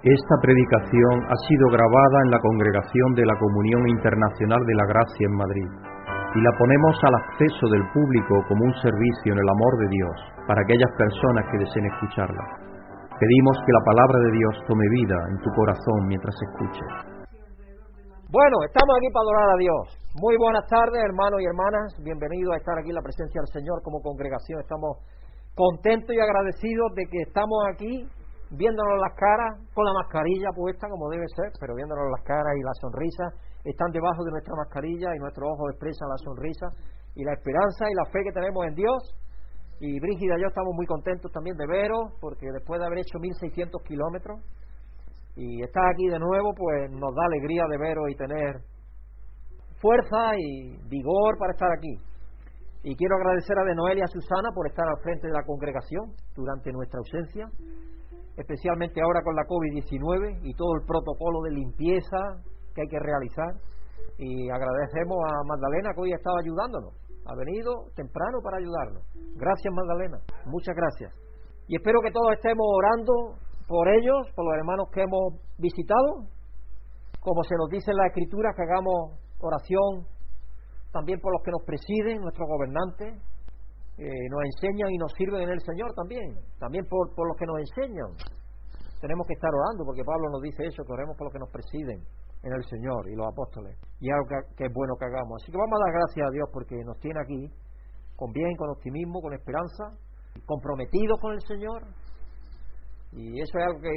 Esta predicación ha sido grabada en la congregación de la Comunión Internacional de la Gracia en Madrid y la ponemos al acceso del público como un servicio en el amor de Dios para aquellas personas que deseen escucharla. Pedimos que la palabra de Dios tome vida en tu corazón mientras escuches. Bueno, estamos aquí para adorar a Dios. Muy buenas tardes, hermanos y hermanas. Bienvenidos a estar aquí en la presencia del Señor como congregación. Estamos contentos y agradecidos de que estamos aquí viéndonos las caras, con la mascarilla puesta como debe ser, pero viéndonos las caras y la sonrisa, están debajo de nuestra mascarilla y nuestros ojos expresan la sonrisa y la esperanza y la fe que tenemos en Dios. Y Brígida y yo estamos muy contentos también de veros, porque después de haber hecho 1600 kilómetros y estar aquí de nuevo, pues nos da alegría de veros y tener fuerza y vigor para estar aquí. Y quiero agradecer a De Noel y a Susana por estar al frente de la congregación durante nuestra ausencia especialmente ahora con la COVID-19 y todo el protocolo de limpieza que hay que realizar. Y agradecemos a Magdalena que hoy ha estado ayudándonos. Ha venido temprano para ayudarnos. Gracias Magdalena, muchas gracias. Y espero que todos estemos orando por ellos, por los hermanos que hemos visitado. Como se nos dice en la Escritura, que hagamos oración también por los que nos presiden, nuestros gobernantes, eh, nos enseñan y nos sirven en el Señor también, también por, por los que nos enseñan. Tenemos que estar orando, porque Pablo nos dice eso, que oremos por los que nos presiden en el Señor y los apóstoles. Y algo que, es bueno que hagamos. Así que vamos a dar gracias a Dios porque nos tiene aquí con bien, con optimismo, con esperanza, comprometidos con el Señor. Y eso es algo que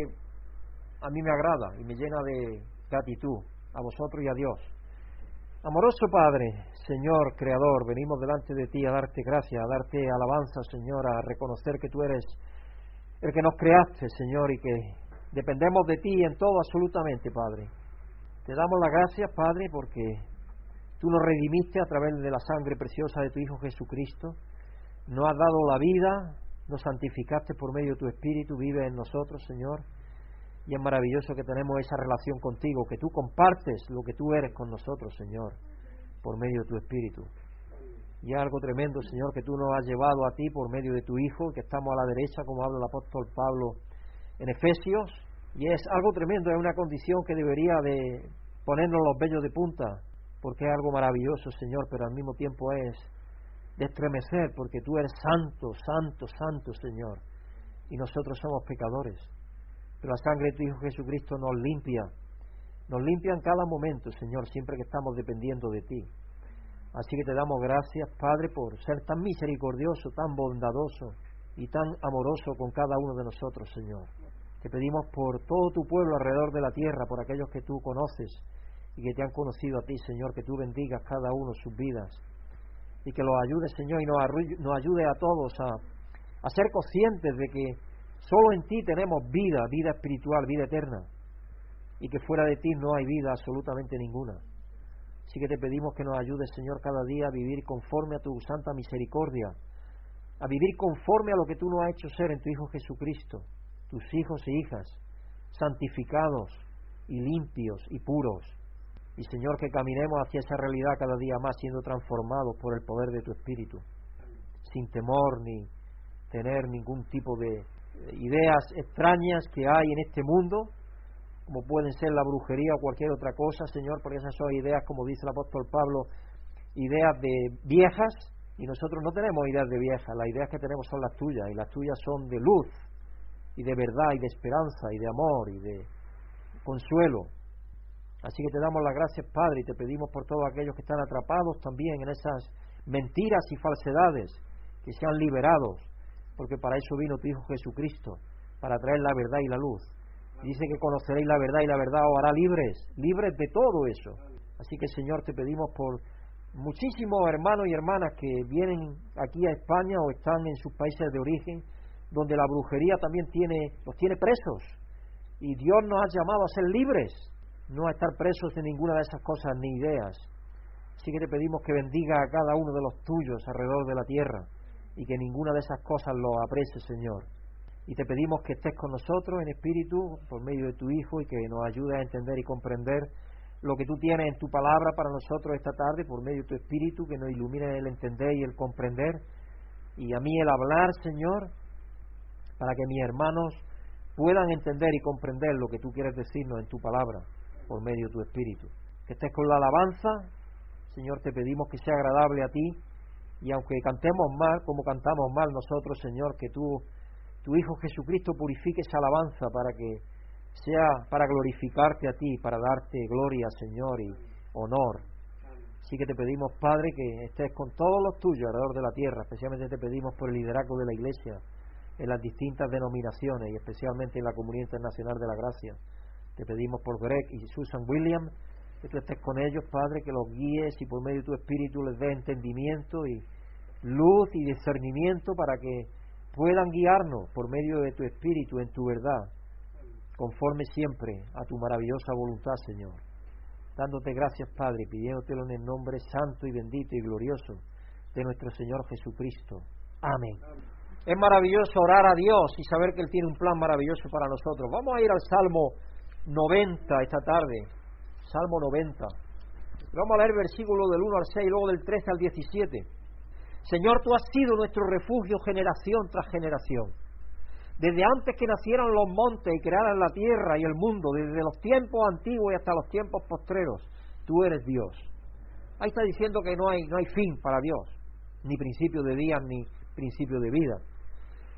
a mí me agrada y me llena de gratitud a vosotros y a Dios. Amoroso Padre, Señor Creador, venimos delante de ti a darte gracias, a darte alabanza, Señor, a reconocer que tú eres el que nos creaste, Señor, y que dependemos de ti en todo absolutamente, Padre. Te damos las gracias, Padre, porque tú nos redimiste a través de la sangre preciosa de tu Hijo Jesucristo, nos has dado la vida, nos santificaste por medio de tu Espíritu, vive en nosotros, Señor. Y es maravilloso que tenemos esa relación contigo, que tú compartes lo que tú eres con nosotros, Señor, por medio de tu Espíritu. Y algo tremendo, Señor, que tú nos has llevado a ti por medio de tu Hijo, que estamos a la derecha, como habla el apóstol Pablo en Efesios. Y es algo tremendo, es una condición que debería de ponernos los vellos de punta, porque es algo maravilloso, Señor, pero al mismo tiempo es de estremecer, porque tú eres santo, santo, santo, Señor, y nosotros somos pecadores. Pero la sangre de tu Hijo Jesucristo nos limpia, nos limpia en cada momento, Señor, siempre que estamos dependiendo de ti. Así que te damos gracias, Padre, por ser tan misericordioso, tan bondadoso y tan amoroso con cada uno de nosotros, Señor. Te pedimos por todo tu pueblo alrededor de la tierra, por aquellos que tú conoces y que te han conocido a ti, Señor, que tú bendigas cada uno sus vidas y que los ayudes, Señor, y nos, ayude a todos a ser conscientes de que Solo en ti tenemos vida, vida espiritual, vida eterna. Y que fuera de ti no hay vida absolutamente ninguna. Así que te pedimos que nos ayudes, Señor, cada día a vivir conforme a tu santa misericordia, a vivir conforme a lo que tú nos has hecho ser en tu Hijo Jesucristo, tus hijos e hijas, santificados y limpios y puros. Y Señor, que caminemos hacia esa realidad cada día más, siendo transformados por el poder de tu Espíritu, sin temor ni tener ningún tipo de ideas extrañas que hay en este mundo, como pueden ser la brujería o cualquier otra cosa, Señor, porque esas son ideas, como dice el apóstol Pablo, ideas de viejas, y nosotros no tenemos ideas de viejas, las ideas que tenemos son las tuyas, y las tuyas son de luz, y de verdad, y de esperanza, y de amor, y de consuelo. Así que te damos las gracias, Padre, y te pedimos por todos aquellos que están atrapados también en esas mentiras y falsedades, que sean liberados, porque para eso vino tu Hijo Jesucristo, para traer la verdad y la luz. Dice que conoceréis la verdad y la verdad os hará libres, libres de todo eso. Así que Señor, te pedimos por muchísimos hermanos y hermanas que vienen aquí a España o están en sus países de origen, donde la brujería también tiene, los tiene presos. Y Dios nos ha llamado a ser libres, no a estar presos de ninguna de esas cosas ni ideas. Así que te pedimos que bendiga a cada uno de los tuyos alrededor de la tierra y que ninguna de esas cosas lo aprecie, Señor. Y te pedimos que estés con nosotros en espíritu por medio de tu Hijo y que nos ayude a entender y comprender lo que tú tienes en tu palabra para nosotros esta tarde por medio de tu espíritu, que nos ilumine el entender y el comprender. Y a mí el hablar, Señor, para que mis hermanos puedan entender y comprender lo que tú quieres decirnos en tu palabra por medio de tu Espíritu. Que estés con la alabanza, Señor, te pedimos que sea agradable a ti y aunque cantemos mal, como cantamos mal nosotros, Señor, que tú, tu Hijo Jesucristo purifique esa alabanza para que sea para glorificarte a ti, para darte gloria, Señor, y honor. Así que te pedimos, Padre, que estés con todos los tuyos alrededor de la tierra, especialmente te pedimos por el liderazgo de la Iglesia en las distintas denominaciones y especialmente en la Comunidad Internacional de la Gracia. Te pedimos por Greg y Susan Williams, que tú estés con ellos, Padre, que los guíes y por medio de tu Espíritu les dé entendimiento y luz y discernimiento para que puedan guiarnos por medio de tu Espíritu en tu verdad, conforme siempre a tu maravillosa voluntad, Señor. Dándote gracias, Padre, pidiéndotelo en el nombre santo y bendito y glorioso de nuestro Señor Jesucristo. Amén. Es maravilloso orar a Dios y saber que Él tiene un plan maravilloso para nosotros. Vamos a ir al Salmo 90 esta tarde. Salmo 90. Vamos a leer versículo del 1 al 6 y luego del 13 al 17. Señor, tú has sido nuestro refugio generación tras generación. Desde antes que nacieran los montes y crearan la tierra y el mundo, desde los tiempos antiguos y hasta los tiempos postreros, tú eres Dios. Ahí está diciendo que no hay, no hay fin para Dios, ni principio de día ni principio de vida.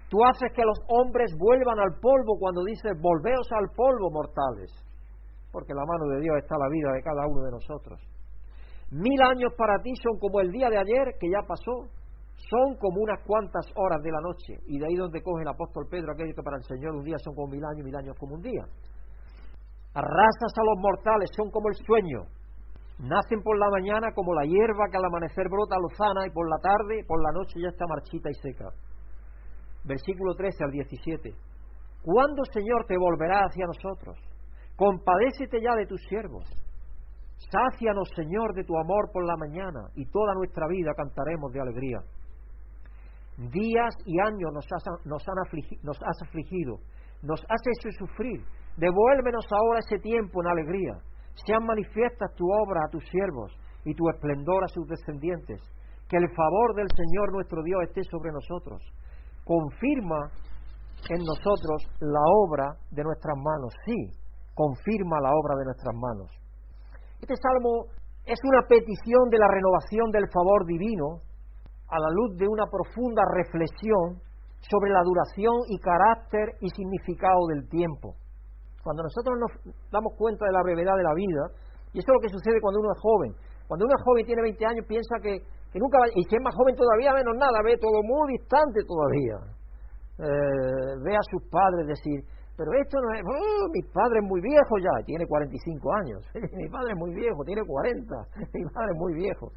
Tú haces que los hombres vuelvan al polvo cuando dices, volveos al polvo, mortales, porque la mano de Dios está la vida de cada uno de nosotros. Mil años para ti son como el día de ayer que ya pasó, son como unas cuantas horas de la noche. Y de ahí donde coge el apóstol Pedro aquello que para el Señor un día son como mil años, mil años como un día. Arrasas a los mortales, son como el sueño. Nacen por la mañana como la hierba que al amanecer brota lozana y por la tarde, por la noche ya está marchita y seca. Versículo 13 al 17. ¿Cuándo, Señor, te volverá hacia nosotros? Compadécete ya de tus siervos Sácianos, Señor, de tu amor por la mañana y toda nuestra vida cantaremos de alegría. Días y años nos has, han nos has afligido, nos has hecho sufrir. Devuélvenos ahora ese tiempo en alegría. Sean manifiestas tu obra a tus siervos y tu esplendor a sus descendientes. Que el favor del Señor nuestro Dios esté sobre nosotros. Confirma en nosotros la obra de nuestras manos. Sí, confirma la obra de nuestras manos. Este salmo es una petición de la renovación del favor divino a la luz de una profunda reflexión sobre la duración y carácter y significado del tiempo. Cuando nosotros nos damos cuenta de la brevedad de la vida, y eso es lo que sucede cuando uno es joven, cuando uno es joven tiene 20 años piensa que, nunca va, y si es más joven todavía menos nada, ve todo muy distante todavía. Eh, ve a sus padres decir, pero esto no es, oh, mi padre es muy viejo ya, tiene 45 años, mi padre es muy viejo, tiene 40, mi padre es muy viejo.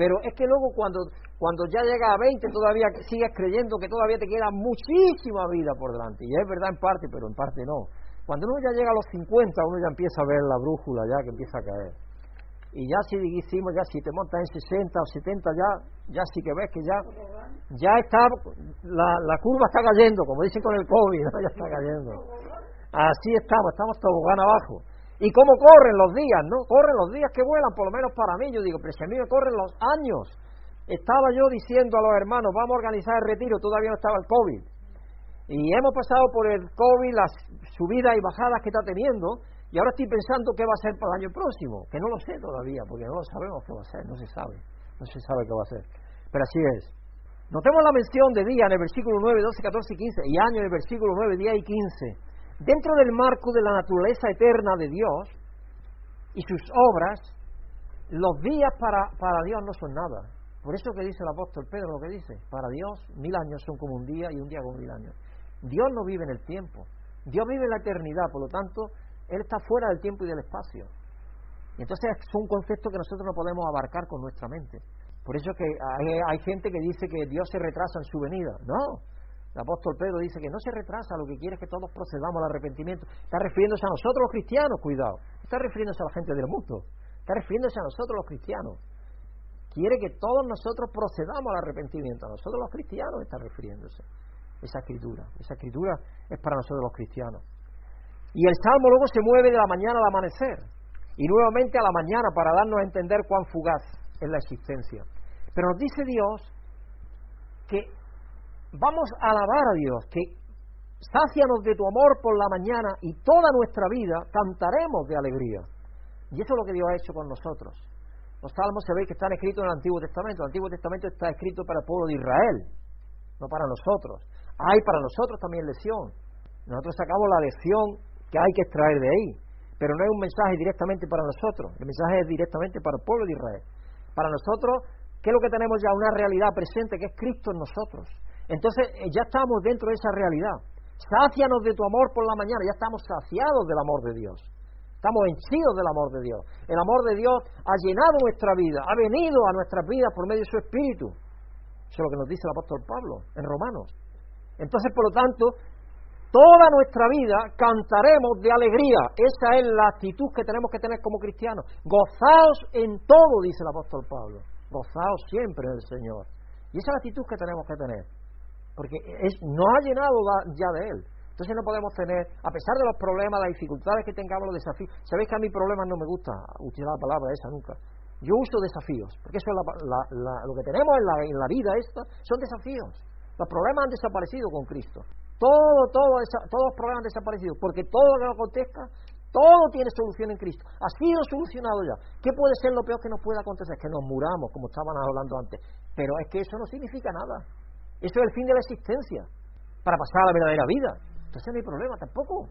Pero es que luego cuando, cuando ya llega a 20 todavía sigues creyendo que todavía te queda muchísima vida por delante. Y es verdad en parte, pero en parte no. Cuando uno ya llega a los 50, uno ya empieza a ver la brújula ya que empieza a caer. Y ya si decimos, ya si te montas en 60 o 70, ya, ya sí que ves que ya ya está, la, la curva está cayendo, como dicen con el COVID, ya está cayendo. Así estamos, estamos tobogán abajo. ¿Y cómo corren los días, no? Corren los días que vuelan, por lo menos para mí. Yo digo, pero si a mí me corren los años. Estaba yo diciendo a los hermanos, vamos a organizar el retiro, todavía no estaba el COVID. Y hemos pasado por el COVID, las subidas y bajadas que está teniendo, y ahora estoy pensando qué va a ser para el año próximo, que no lo sé todavía, porque no lo sabemos qué va a ser, no se sabe, no se sabe qué va a ser. Pero así es. Notemos la mención de día en el versículo 9, 12, 14 y 15, y año en el versículo 9, día y 15. Dentro del marco de la naturaleza eterna de Dios y sus obras, los días para, para Dios no son nada. Por eso que dice el apóstol Pedro lo que dice, para Dios mil años son como un día y un día como mil años. Dios no vive en el tiempo, Dios vive en la eternidad, por lo tanto, Él está fuera del tiempo y del espacio. Y entonces es un concepto que nosotros no podemos abarcar con nuestra mente. Por eso que hay, gente que dice que Dios se retrasa en su venida. No. El apóstol Pedro dice que no se retrasa, lo que quiere es que todos procedamos al arrepentimiento. Está refiriéndose a nosotros los cristianos, cuidado. Está refiriéndose a la gente del mundo. Está refiriéndose a nosotros los cristianos. Quiere que todos nosotros procedamos al arrepentimiento. A nosotros los cristianos está refiriéndose. Esa escritura. Esa escritura es para nosotros los cristianos. Y el salmo luego se mueve de la mañana al amanecer. Y nuevamente a la mañana para darnos a entender cuán fugaz en la existencia. Pero nos dice Dios que vamos a alabar a Dios, que sácianos de tu amor por la mañana y toda nuestra vida cantaremos de alegría. Y eso es lo que Dios ha hecho con nosotros. Los salmos se ve que están escritos en el Antiguo Testamento. El Antiguo Testamento está escrito para el pueblo de Israel, no para nosotros. Hay para nosotros también lección. Nosotros sacamos la lección que hay que extraer de ahí. Pero no es un mensaje directamente para nosotros. El mensaje es directamente para el pueblo de Israel. Para nosotros, ¿qué es lo que tenemos ya? Una realidad presente que es Cristo en nosotros. Entonces, eh, ya estamos dentro de esa realidad. Sácianos de tu amor por la mañana. Ya estamos saciados del amor de Dios. Estamos henchidos del amor de Dios. El amor de Dios ha llenado nuestra vida, ha venido a nuestras vidas por medio de su Espíritu. Eso es lo que nos dice el apóstol Pablo en Romanos. Entonces, por lo tanto, toda nuestra vida cantaremos de alegría. Esa es la actitud que tenemos que tener como cristianos. Gozaos en todo, dice el apóstol Pablo. Gozaos siempre en el Señor. Y esa es la actitud que tenemos que tener. Porque es, nos ha llenado ya de Él. Entonces no podemos tener, a pesar de los problemas, las dificultades que tengamos, los desafíos. Sabéis que a mí problemas no me gusta utilizar la palabra esa nunca. Yo uso desafíos, porque eso es lo que tenemos en la, en la vida esta, son desafíos. Los problemas han desaparecido con Cristo. Todo, todo, todos los problemas han desaparecido, porque todo lo que nos acontezca, todo tiene solución en Cristo. Ha sido solucionado ya. ¿Qué puede ser lo peor que nos pueda acontecer? Que nos muramos, como estábamos hablando antes. Pero es que eso no significa nada. Eso es el fin de la existencia, para pasar a la verdadera vida. Entonces no hay problema tampoco.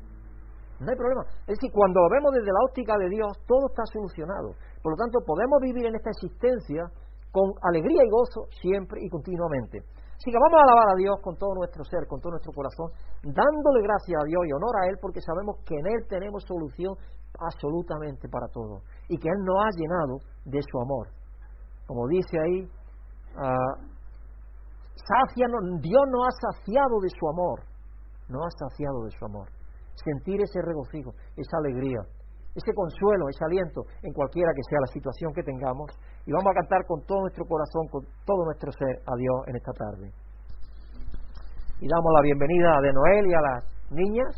No hay problema. Es decir, cuando lo vemos desde la óptica de Dios, todo está solucionado. Por lo tanto, podemos vivir en esta existencia con alegría y gozo siempre y continuamente. Así que vamos a alabar a Dios con todo nuestro ser, con todo nuestro corazón, dándole gracias a Dios y honor a Él, porque sabemos que en Él tenemos solución absolutamente para todo. Y que Él nos ha llenado de su amor. Como dice ahí, uh, Dios nos ha saciado de su amor no ha saciado de su amor. Sentir ese regocijo, esa alegría, ese consuelo, ese aliento en cualquiera que sea la situación que tengamos. Y vamos a cantar con todo nuestro corazón, con todo nuestro ser a Dios en esta tarde. Y damos la bienvenida a de Noel y a las niñas.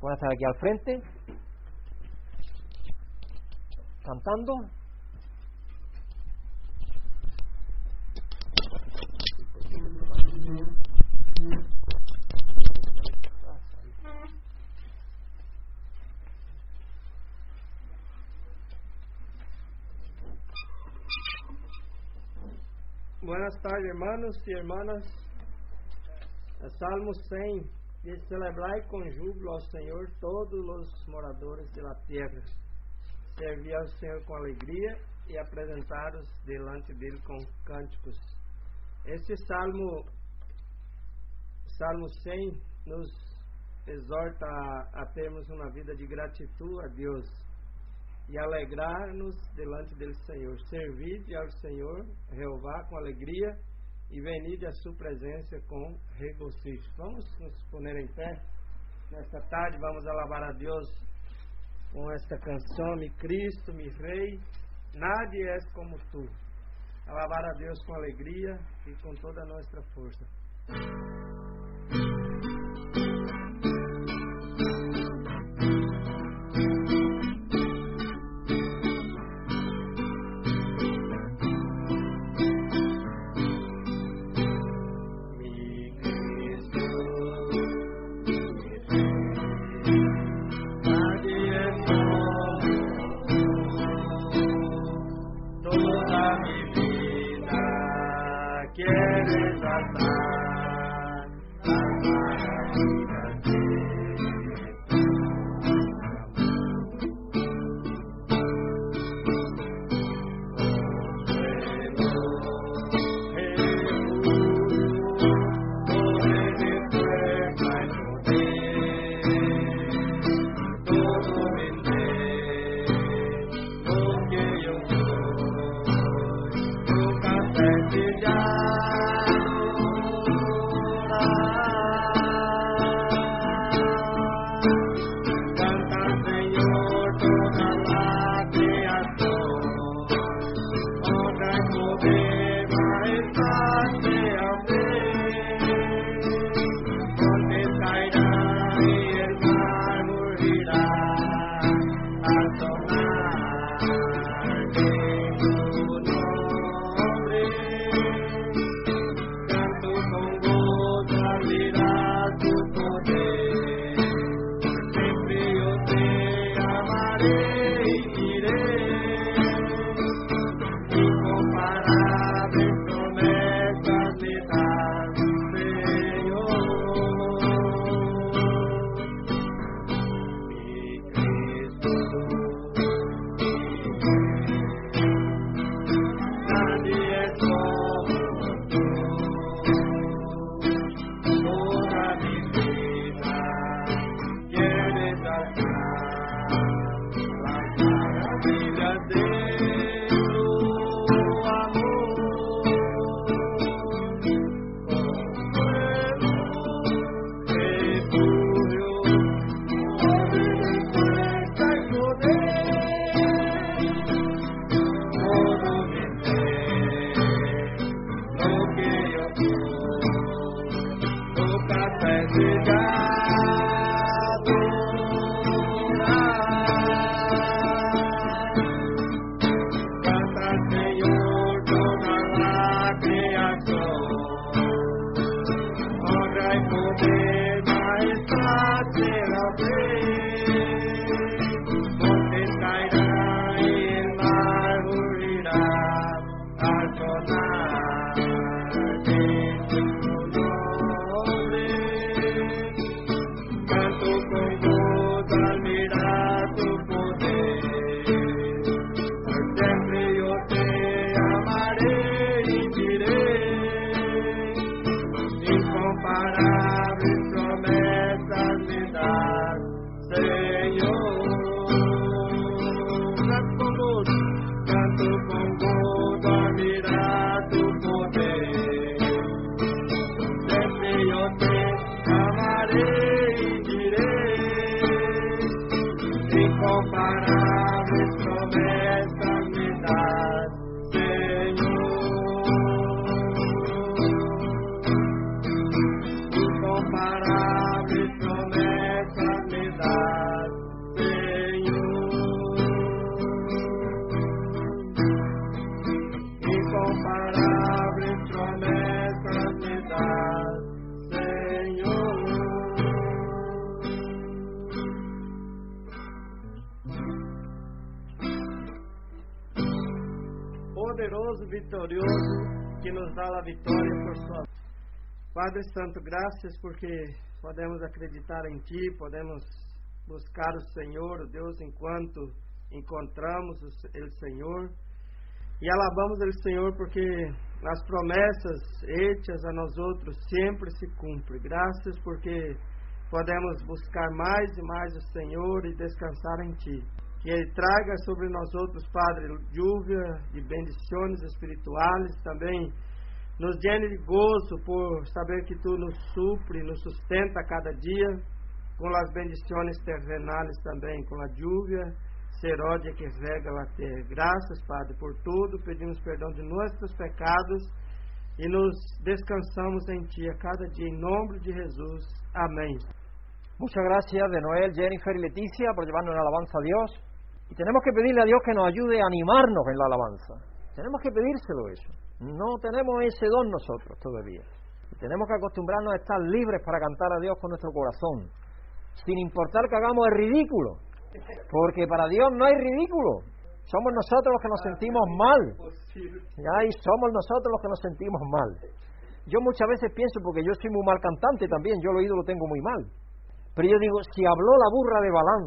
Pueden estar aquí al frente, cantando. Buenas tardes, hermanos y hermanas. Salmo 100 dice: Celebrai com júbilo ao Senhor todos os moradores da terra. Servi ao Senhor com alegria e apresentados delante dele com cânticos. Este salmo, Salmo 100, nos exorta a, a termos uma vida de gratidão a Deus e alegrar-nos delante dele, Senhor. Servir ao Senhor, Jeová, com alegria e venir à sua presença com regocijo. Vamos nos poner em pé nesta tarde, vamos alabar a Deus com esta canção, Mi Cristo, mi Rei, nadie és como tu. Alabar a Deus com alegria e com toda a nossa força. Vitorioso, que nos dá a vitória por sua Padre Santo, graças porque podemos acreditar em Ti, podemos buscar o Senhor, o Deus, enquanto encontramos o Senhor. E alabamos o Senhor porque as promessas hechas a nós outros sempre se cumprem. Graças porque podemos buscar mais e mais o Senhor e descansar em Ti. Que Ele traga sobre nós outros, Padre, lluvia de bendições espirituais, também nos llene de gozo por saber que Tu nos supre, nos sustenta cada dia, com as bendições terrenais também, com a lluvia seródia que rega a terra. Graças, Padre, por tudo, pedimos perdão de nossos pecados e nos descansamos em Ti a cada dia, em nome de Jesus. Amém. Muchas gracias de Noel, Jennifer y Leticia por llevarnos alabanza a Dios. Y tenemos que pedirle a Dios que nos ayude a animarnos en la alabanza. Tenemos que pedírselo eso. No tenemos ese don nosotros todavía. Y tenemos que acostumbrarnos a estar libres para cantar a Dios con nuestro corazón, sin importar que hagamos el ridículo. Porque para Dios no hay ridículo. Somos nosotros los que nos sentimos mal. Ya, y somos nosotros los que nos sentimos mal. Yo muchas veces pienso, porque yo soy muy mal cantante también, yo el oído lo tengo muy mal. Pero yo digo, si habló la burra de Balán,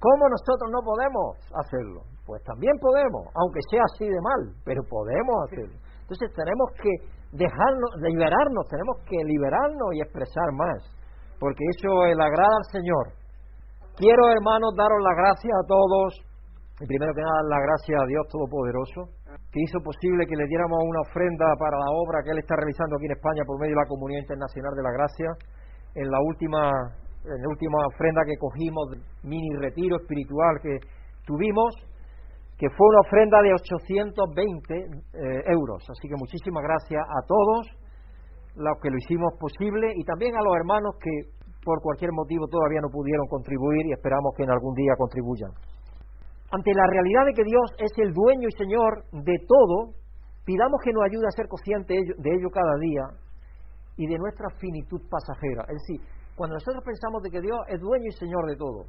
¿cómo nosotros no podemos hacerlo? Pues también podemos, aunque sea así de mal, pero podemos hacerlo. Entonces tenemos que dejarnos, liberarnos, tenemos que liberarnos y expresar más, porque eso le agrada al Señor. Quiero, hermanos, daros las gracias a todos, y primero que nada, las gracias a Dios Todopoderoso, que hizo posible que le diéramos una ofrenda para la obra que Él está realizando aquí en España por medio de la Comunidad Internacional de la Gracia, en la última, en la última ofrenda que cogimos, mini retiro espiritual que tuvimos, que fue una ofrenda de 820 eh, euros. Así que muchísimas gracias a todos los que lo hicimos posible y también a los hermanos que por cualquier motivo todavía no pudieron contribuir y esperamos que en algún día contribuyan. Ante la realidad de que Dios es el dueño y Señor de todo, pidamos que nos ayude a ser conscientes de ello, cada día y de nuestra finitud pasajera. Es decir, cuando nosotros pensamos de que Dios es dueño y Señor de todo,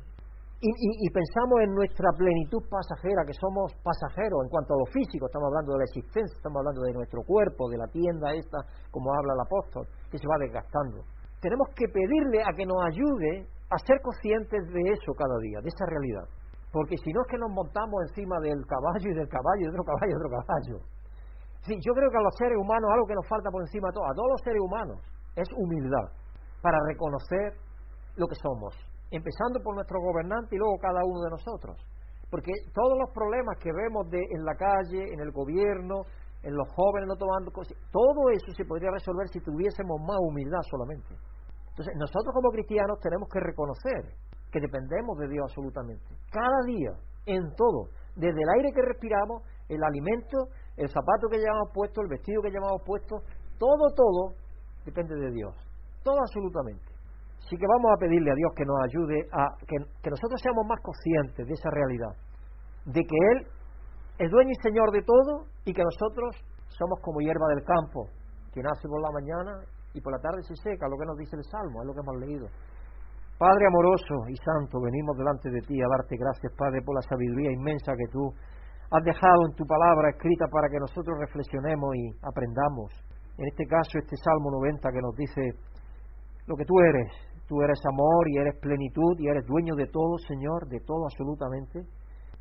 y, pensamos en nuestra plenitud pasajera, que somos pasajeros en cuanto a lo físico, estamos hablando de la existencia, estamos hablando de nuestro cuerpo, de la tienda esta, como habla el apóstol, que se va desgastando. Tenemos que pedirle a que nos ayude a ser conscientes de eso cada día, de esa realidad. Porque si no es que nos montamos encima del caballo y del caballo y otro caballo y otro caballo. Sí, yo creo que a los seres humanos algo que nos falta por encima de todo, a todos los seres humanos, es humildad para reconocer lo que somos, empezando por nuestro gobernante y luego cada uno de nosotros. Porque todos los problemas que vemos de, en la calle, en el gobierno, en los jóvenes no tomando cosas, todo eso se podría resolver si tuviésemos más humildad solamente. Entonces, nosotros como cristianos tenemos que reconocer que dependemos de Dios absolutamente. Cada día, en todo, desde el aire que respiramos, el alimento, el zapato que llevamos puesto, el vestido que llevamos puesto, todo, todo depende de Dios. Todo absolutamente. Así que vamos a pedirle a Dios que nos ayude a que, que nosotros seamos más conscientes de esa realidad, de que Él es dueño y señor de todo y que nosotros somos como hierba del campo, que nace por la mañana y por la tarde se seca, lo que nos dice el Salmo, es lo que hemos leído. Padre amoroso y santo, venimos delante de ti a darte gracias, Padre, por la sabiduría inmensa que tú has dejado en tu palabra escrita para que nosotros reflexionemos y aprendamos. En este caso, este Salmo 90 que nos dice lo que tú eres. Tú eres amor y eres plenitud y eres dueño de todo, Señor, de todo absolutamente.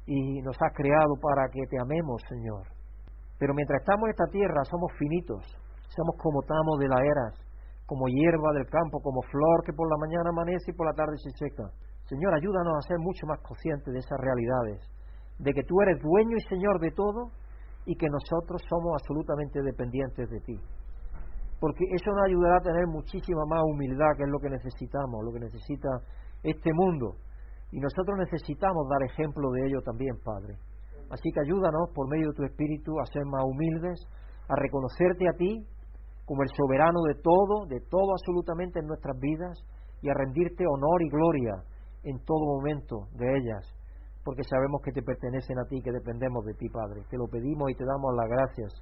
Y nos has creado para que te amemos, Señor. Pero mientras estamos en esta tierra somos finitos, somos como tamo de la eras, como hierba del campo, como flor que por la mañana amanece y por la tarde se seca. Señor, ayúdanos a ser mucho más conscientes de esas realidades, de que tú eres dueño y Señor de todo y que nosotros somos absolutamente dependientes de ti. Porque eso nos ayudará a tener muchísima más humildad, que es lo que necesitamos, lo que necesita este mundo. Y nosotros necesitamos dar ejemplo de ello también, Padre. Así que ayúdanos por medio de tu Espíritu a ser más humildes, a reconocerte a ti como el soberano de todo, de todo absolutamente en nuestras vidas, y a rendirte honor y gloria en todo momento de ellas, porque sabemos que te pertenecen a ti, que dependemos de ti, Padre. Te lo pedimos y te damos las gracias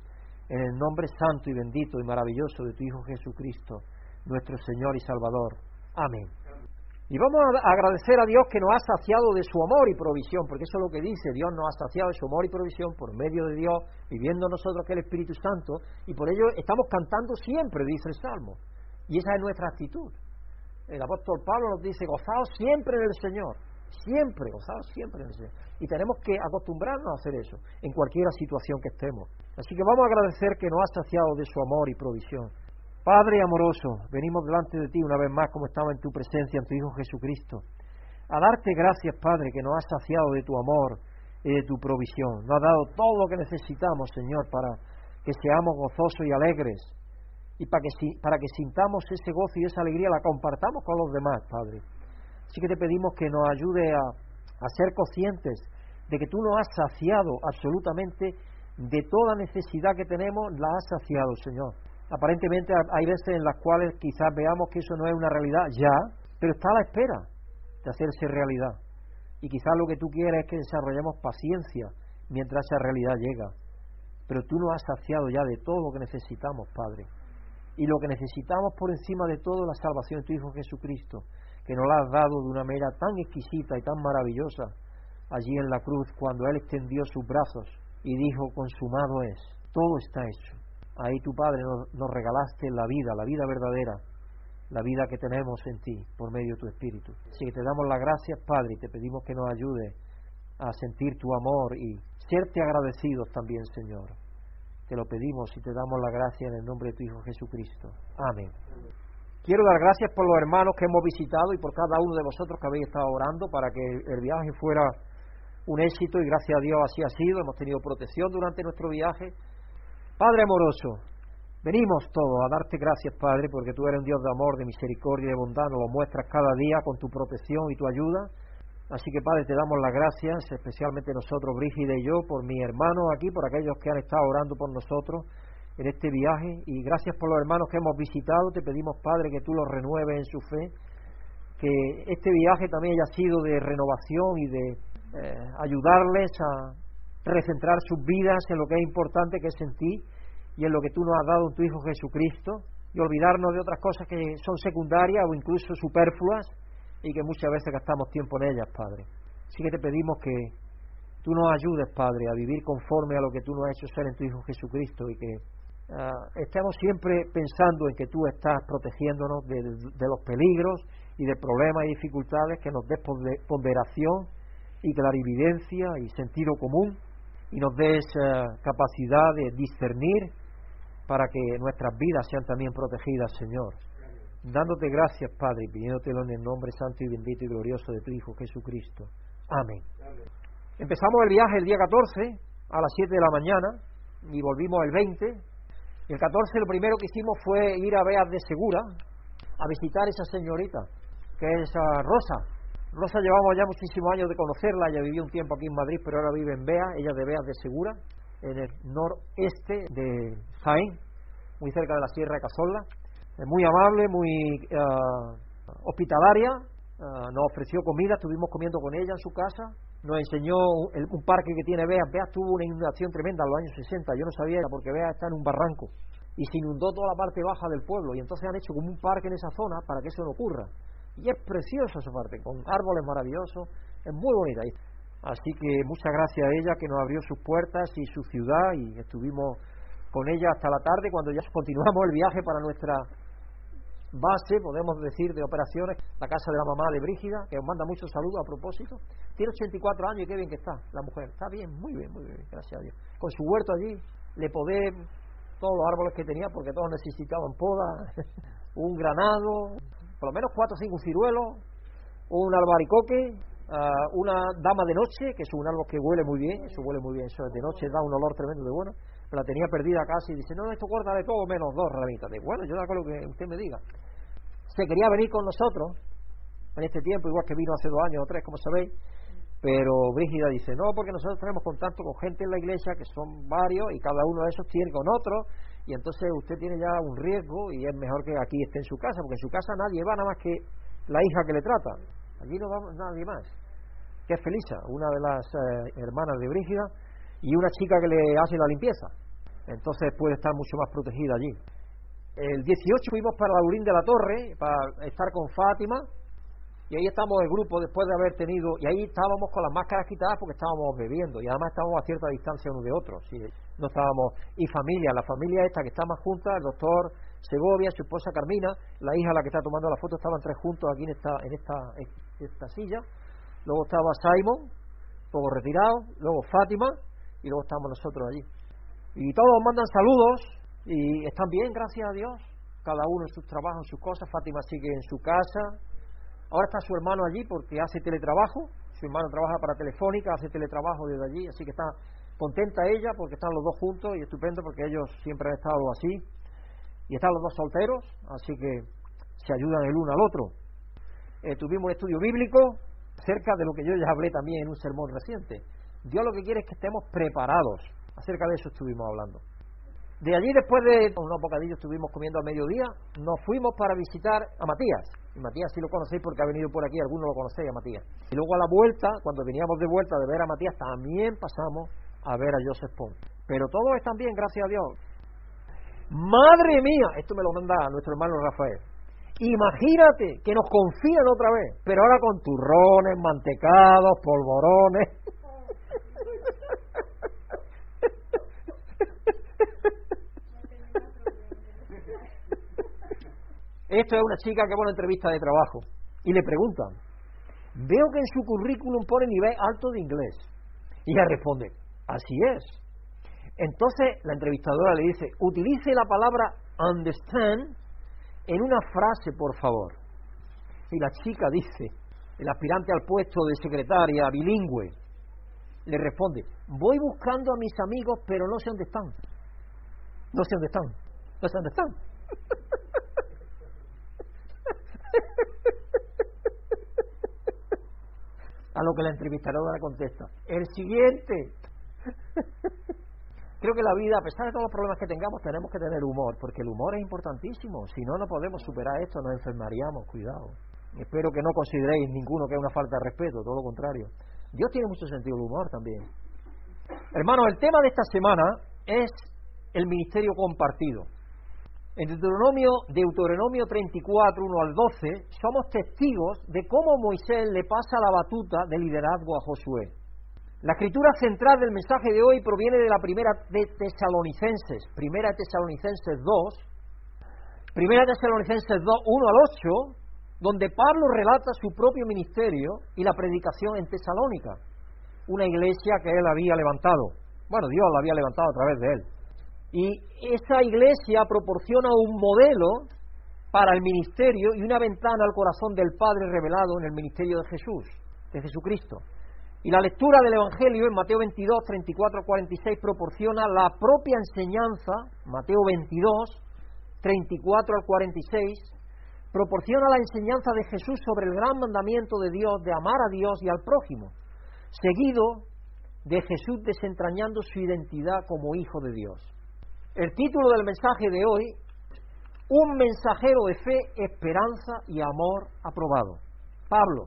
en el nombre santo y bendito y maravilloso de tu Hijo Jesucristo, nuestro Señor y Salvador. Amén. Y vamos a agradecer a Dios que nos ha saciado de su amor y provisión, porque eso es lo que dice, Dios nos ha saciado de su amor y provisión por medio de Dios, viviendo nosotros que el Espíritu Santo, y por ello estamos cantando siempre, dice el Salmo. Y esa es nuestra actitud. El apóstol Pablo nos dice, gozaos siempre en el Señor, siempre, gozaos siempre en el Señor. Y tenemos que acostumbrarnos a hacer eso, en cualquier situación que estemos. Así que vamos a agradecer que nos ha saciado de su amor y provisión. Padre amoroso, venimos delante de ti una vez más como estaba en tu presencia, en tu Hijo Jesucristo, a darte gracias, Padre, que nos has saciado de tu amor y de tu provisión. Nos has dado todo lo que necesitamos, Señor, para que seamos gozosos y alegres y para que, para que sintamos ese gozo y esa alegría, la compartamos con los demás, Padre. Así que te pedimos que nos ayude a, a ser conscientes de que tú nos has saciado absolutamente de toda necesidad que tenemos, la has saciado, Señor Aparentemente hay veces en las cuales quizás veamos que eso no es una realidad ya, pero está a la espera de hacerse realidad. Y quizás lo que tú quieres es que desarrollemos paciencia mientras esa realidad llega. Pero tú nos has saciado ya de todo lo que necesitamos, Padre. Y lo que necesitamos por encima de todo la salvación de tu Hijo Jesucristo, que nos la has dado de una manera tan exquisita y tan maravillosa allí en la cruz, cuando Él extendió sus brazos y dijo, consumado es, todo está hecho. Ahí tu Padre nos, regalaste la vida, la vida verdadera, la vida que tenemos en ti por medio de tu Espíritu. Así que te damos las gracias, Padre, y te pedimos que nos ayude a sentir tu amor y serte agradecidos también, Señor. Te lo pedimos y te damos la gracia en el nombre de tu Hijo Jesucristo. Amén. Quiero dar gracias por los hermanos que hemos visitado y por cada uno de vosotros que habéis estado orando para que el viaje fuera un éxito y gracias a Dios así ha sido. Hemos tenido protección durante nuestro viaje Padre amoroso, venimos todos a darte gracias, Padre, porque tú eres un Dios de amor, de misericordia y de bondad, nos lo muestras cada día con tu protección y tu ayuda. Así que, Padre, te damos las gracias, especialmente nosotros, Brígida y yo, por mi hermano aquí, por aquellos que han estado orando por nosotros en este viaje. Y gracias por los hermanos que hemos visitado. Te pedimos, Padre, que tú los renueves en su fe. Que este viaje también haya sido de renovación y de eh, ayudarles a recentrar sus vidas en lo que es importante, que es en ti y en lo que tú nos has dado en tu Hijo Jesucristo, y olvidarnos de otras cosas que son secundarias o incluso superfluas y que muchas veces gastamos tiempo en ellas, Padre. Así que te pedimos que tú nos ayudes, Padre, a vivir conforme a lo que tú nos has hecho ser en tu Hijo Jesucristo y que ah, estemos siempre pensando en que tú estás protegiéndonos de, de los peligros y de problemas y dificultades, que nos des ponderación y clarividencia y sentido común y nos des eh, capacidad de discernir para que nuestras vidas sean también protegidas, Señor. Dándote gracias, Padre, y pidiéndotelo en el nombre santo y bendito y glorioso de tu Hijo Jesucristo. Amén. Empezamos el viaje el día 14 a las 7 de la mañana y volvimos el 20. Y el 14 lo primero que hicimos fue ir a Beas de Segura a visitar esa señorita, que es Rosa, Rosa llevamos ya muchísimos años de conocerla, ella vivió un tiempo aquí en Madrid, pero ahora vive en Bea, ella de Bea de Segura, en el noreste de Jaén, muy cerca de la Sierra de Cazorla. muy amable, muy ah, hospitalaria, ah, nos ofreció comida, estuvimos comiendo con ella en su casa, nos enseñó un parque que tiene Bea. Bea tuvo una inundación tremenda en los años 60, yo no sabía porque Bea está en un barranco y se inundó toda la parte baja del pueblo y entonces han hecho como un parque en esa zona para que eso no ocurra. Y es preciosa esa parte, con árboles maravillosos, es muy bonita. Así que muchas gracias a ella que nos abrió sus puertas y su ciudad y estuvimos con ella hasta la tarde cuando ya continuamos el viaje para nuestra base, podemos decir, de operaciones, la casa de la mamá de Brígida, que os manda muchos saludos a propósito. Tiene 84 años y qué bien que está la mujer. Está bien, muy bien, muy bien, gracias a Dios. Con su huerto allí, le podé todos los árboles que tenía porque todos necesitaban poda, un granado, por lo menos cuatro o cinco ciruelos, un albaricoque, ah, una dama de noche, que es un árbol que huele muy bien, eso huele muy bien, eso de noche da un olor tremendo de bueno, pero la tenía perdida casi y dice, no, esto guarda de todo menos dos ramitas. De bueno, yo hago lo que usted me diga. Se quería venir con nosotros, en este tiempo, igual que vino hace dos años o tres, como sabéis. Pero Brígida dice, no, porque nosotros tenemos contacto con gente en la iglesia que son varios y cada uno de esos tiene con otro y entonces usted tiene ya un riesgo y es mejor que aquí esté en su casa, porque en su casa nadie va nada más que la hija que le trata. Allí no va nadie más. Que es Felisa, una de las eh, hermanas de Brígida y una chica que le hace la limpieza. Entonces puede estar mucho más protegida allí. El 18 fuimos para Laurín de la Torre para estar con Fátima y ahí estamos el grupo después de haber tenido, y ahí estábamos con las máscaras quitadas porque estábamos bebiendo, y además estábamos a cierta distancia uno de otro, ¿sí? no estábamos, y familia, la familia esta que está más junta, el doctor Segovia, su esposa Carmina, la hija la que está tomando la foto, estaban tres juntos aquí en esta, en esta, esta silla, luego estaba Simon, poco retirado, luego Fátima, y luego estamos nosotros allí. Y todos mandan saludos, y están bien, gracias a Dios, cada uno en sus trabajos, en sus cosas, Fátima sigue en su casa, Ahora está su hermano allí porque hace teletrabajo. Su hermano trabaja para Telefónica, hace teletrabajo desde allí, así que está contenta ella porque están los dos juntos y estupendo porque ellos siempre han estado así. Y están los dos solteros, así que se ayudan el uno al otro. Eh, tuvimos un estudio bíblico acerca de lo que yo ya hablé también en un sermón reciente. Dios lo que quiere es que estemos preparados. Acerca de eso estuvimos hablando. De allí, después de unos bocadillos, estuvimos comiendo a mediodía, nos fuimos para visitar a Matías. Y Matías sí lo conocéis porque ha venido por aquí, algunos lo conocéis a Matías. Y luego a la vuelta, cuando veníamos de vuelta de ver a Matías, también pasamos a ver a Joseph Pont. Pero todos están bien, gracias a Dios. Madre mía, esto me lo manda nuestro hermano Rafael. Imagínate que nos confían otra vez, pero ahora con turrones, mantecados, polvorones. Esto es una chica que va a una entrevista de trabajo y le preguntan, veo que en su currículum pone nivel alto de inglés. Y ella responde, así es. Entonces la entrevistadora le dice, utilice la palabra understand en una frase, por favor. Y la chica dice, el aspirante al puesto de secretaria bilingüe, le responde, voy buscando a mis amigos, pero no sé dónde están. No sé dónde están. No sé dónde están. A lo que la entrevistadora contesta, el siguiente. Creo que la vida, a pesar de todos los problemas que tengamos, tenemos que tener humor, porque el humor es importantísimo. Si no, no podemos superar esto, nos enfermaríamos, cuidado. Espero que no consideréis ninguno que es una falta de respeto, todo lo contrario. Dios tiene mucho sentido del humor también. Hermanos, el tema de esta semana es el ministerio compartido. En Deuteronomio, Deuteronomio 34, 1 al 12, somos testigos de cómo Moisés le pasa la batuta de liderazgo a Josué. La escritura central del mensaje de hoy proviene de la primera de Tesalonicenses, primera de Tesalonicenses 2, primera Tesalonicenses 2, 1 al 8, donde Pablo relata su propio ministerio y la predicación en Tesalónica, una iglesia que él había levantado. Bueno, Dios la había levantado a través de él. Y esa iglesia proporciona un modelo para el ministerio y una ventana al corazón del Padre revelado en el ministerio de Jesús, de Jesucristo. Y la lectura del Evangelio en Mateo 22, 34 46 proporciona la propia enseñanza, Mateo 22, 34 al 46, proporciona la enseñanza de Jesús sobre el gran mandamiento de Dios de amar a Dios y al prójimo, seguido de Jesús desentrañando su identidad como Hijo de Dios. El título del mensaje de hoy, un mensajero de fe, esperanza y amor aprobado. Pablo,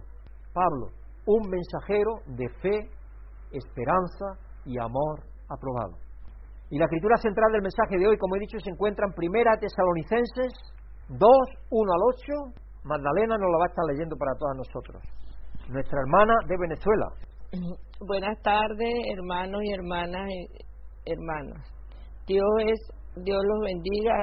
Pablo, un mensajero de fe, esperanza y amor aprobado. Y la escritura central del mensaje de hoy, como he dicho, se encuentra en Primera Tesalonicenses 2, 1 al 8. Magdalena nos lo va a estar leyendo para todas nosotros. Nuestra hermana de Venezuela. Buenas tardes, hermanos y hermanas, hermanas. Dios es, Dios los bendiga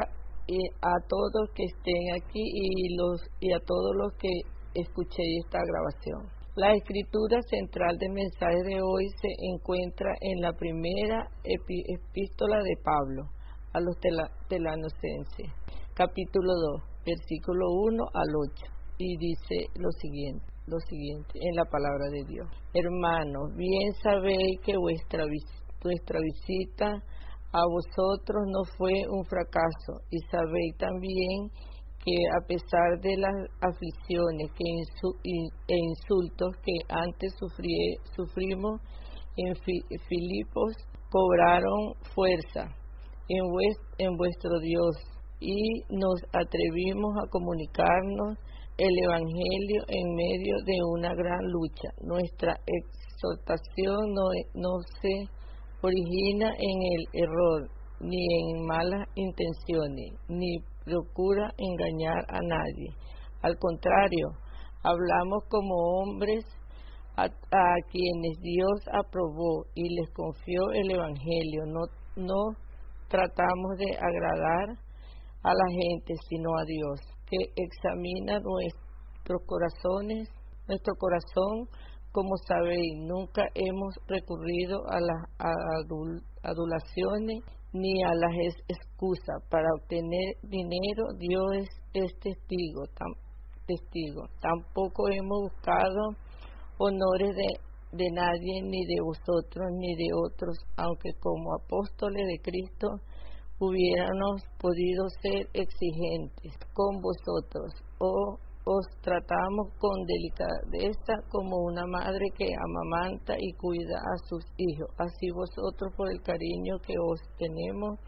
a todos que estén aquí y los y a todos los que escuchéis esta grabación. La escritura central del mensaje de hoy se encuentra en la primera epístola de Pablo a los telanocenses, capítulo 2, versículo 1 al 8, y dice lo siguiente, lo siguiente en la palabra de Dios. Hermanos, bien sabéis que vuestra, vuestra visita a vosotros no fue un fracaso y sabéis también que a pesar de las aflicciones que e insultos que antes sufrimos en Filipos, cobraron fuerza en, en vuestro Dios y nos atrevimos a comunicarnos el Evangelio en medio de una gran lucha. Nuestra exhortación no se origina en el error, ni en malas intenciones, ni procura engañar a nadie. Al contrario, hablamos como hombres a, quienes Dios aprobó y les confió el Evangelio. No, no tratamos de agradar a la gente, sino a Dios, que examina nuestros corazones, nuestro corazón, como sabéis, nunca hemos recurrido a las adulaciones ni a las excusas para obtener dinero. Dios es, testigo, testigo. Tampoco hemos buscado honores de, nadie, ni de vosotros, ni de otros, aunque como apóstoles de Cristo hubiéramos podido ser exigentes con vosotros o os tratamos con delicadeza como una madre que amamanta y cuida a sus hijos. Así vosotros por el cariño que os tenemos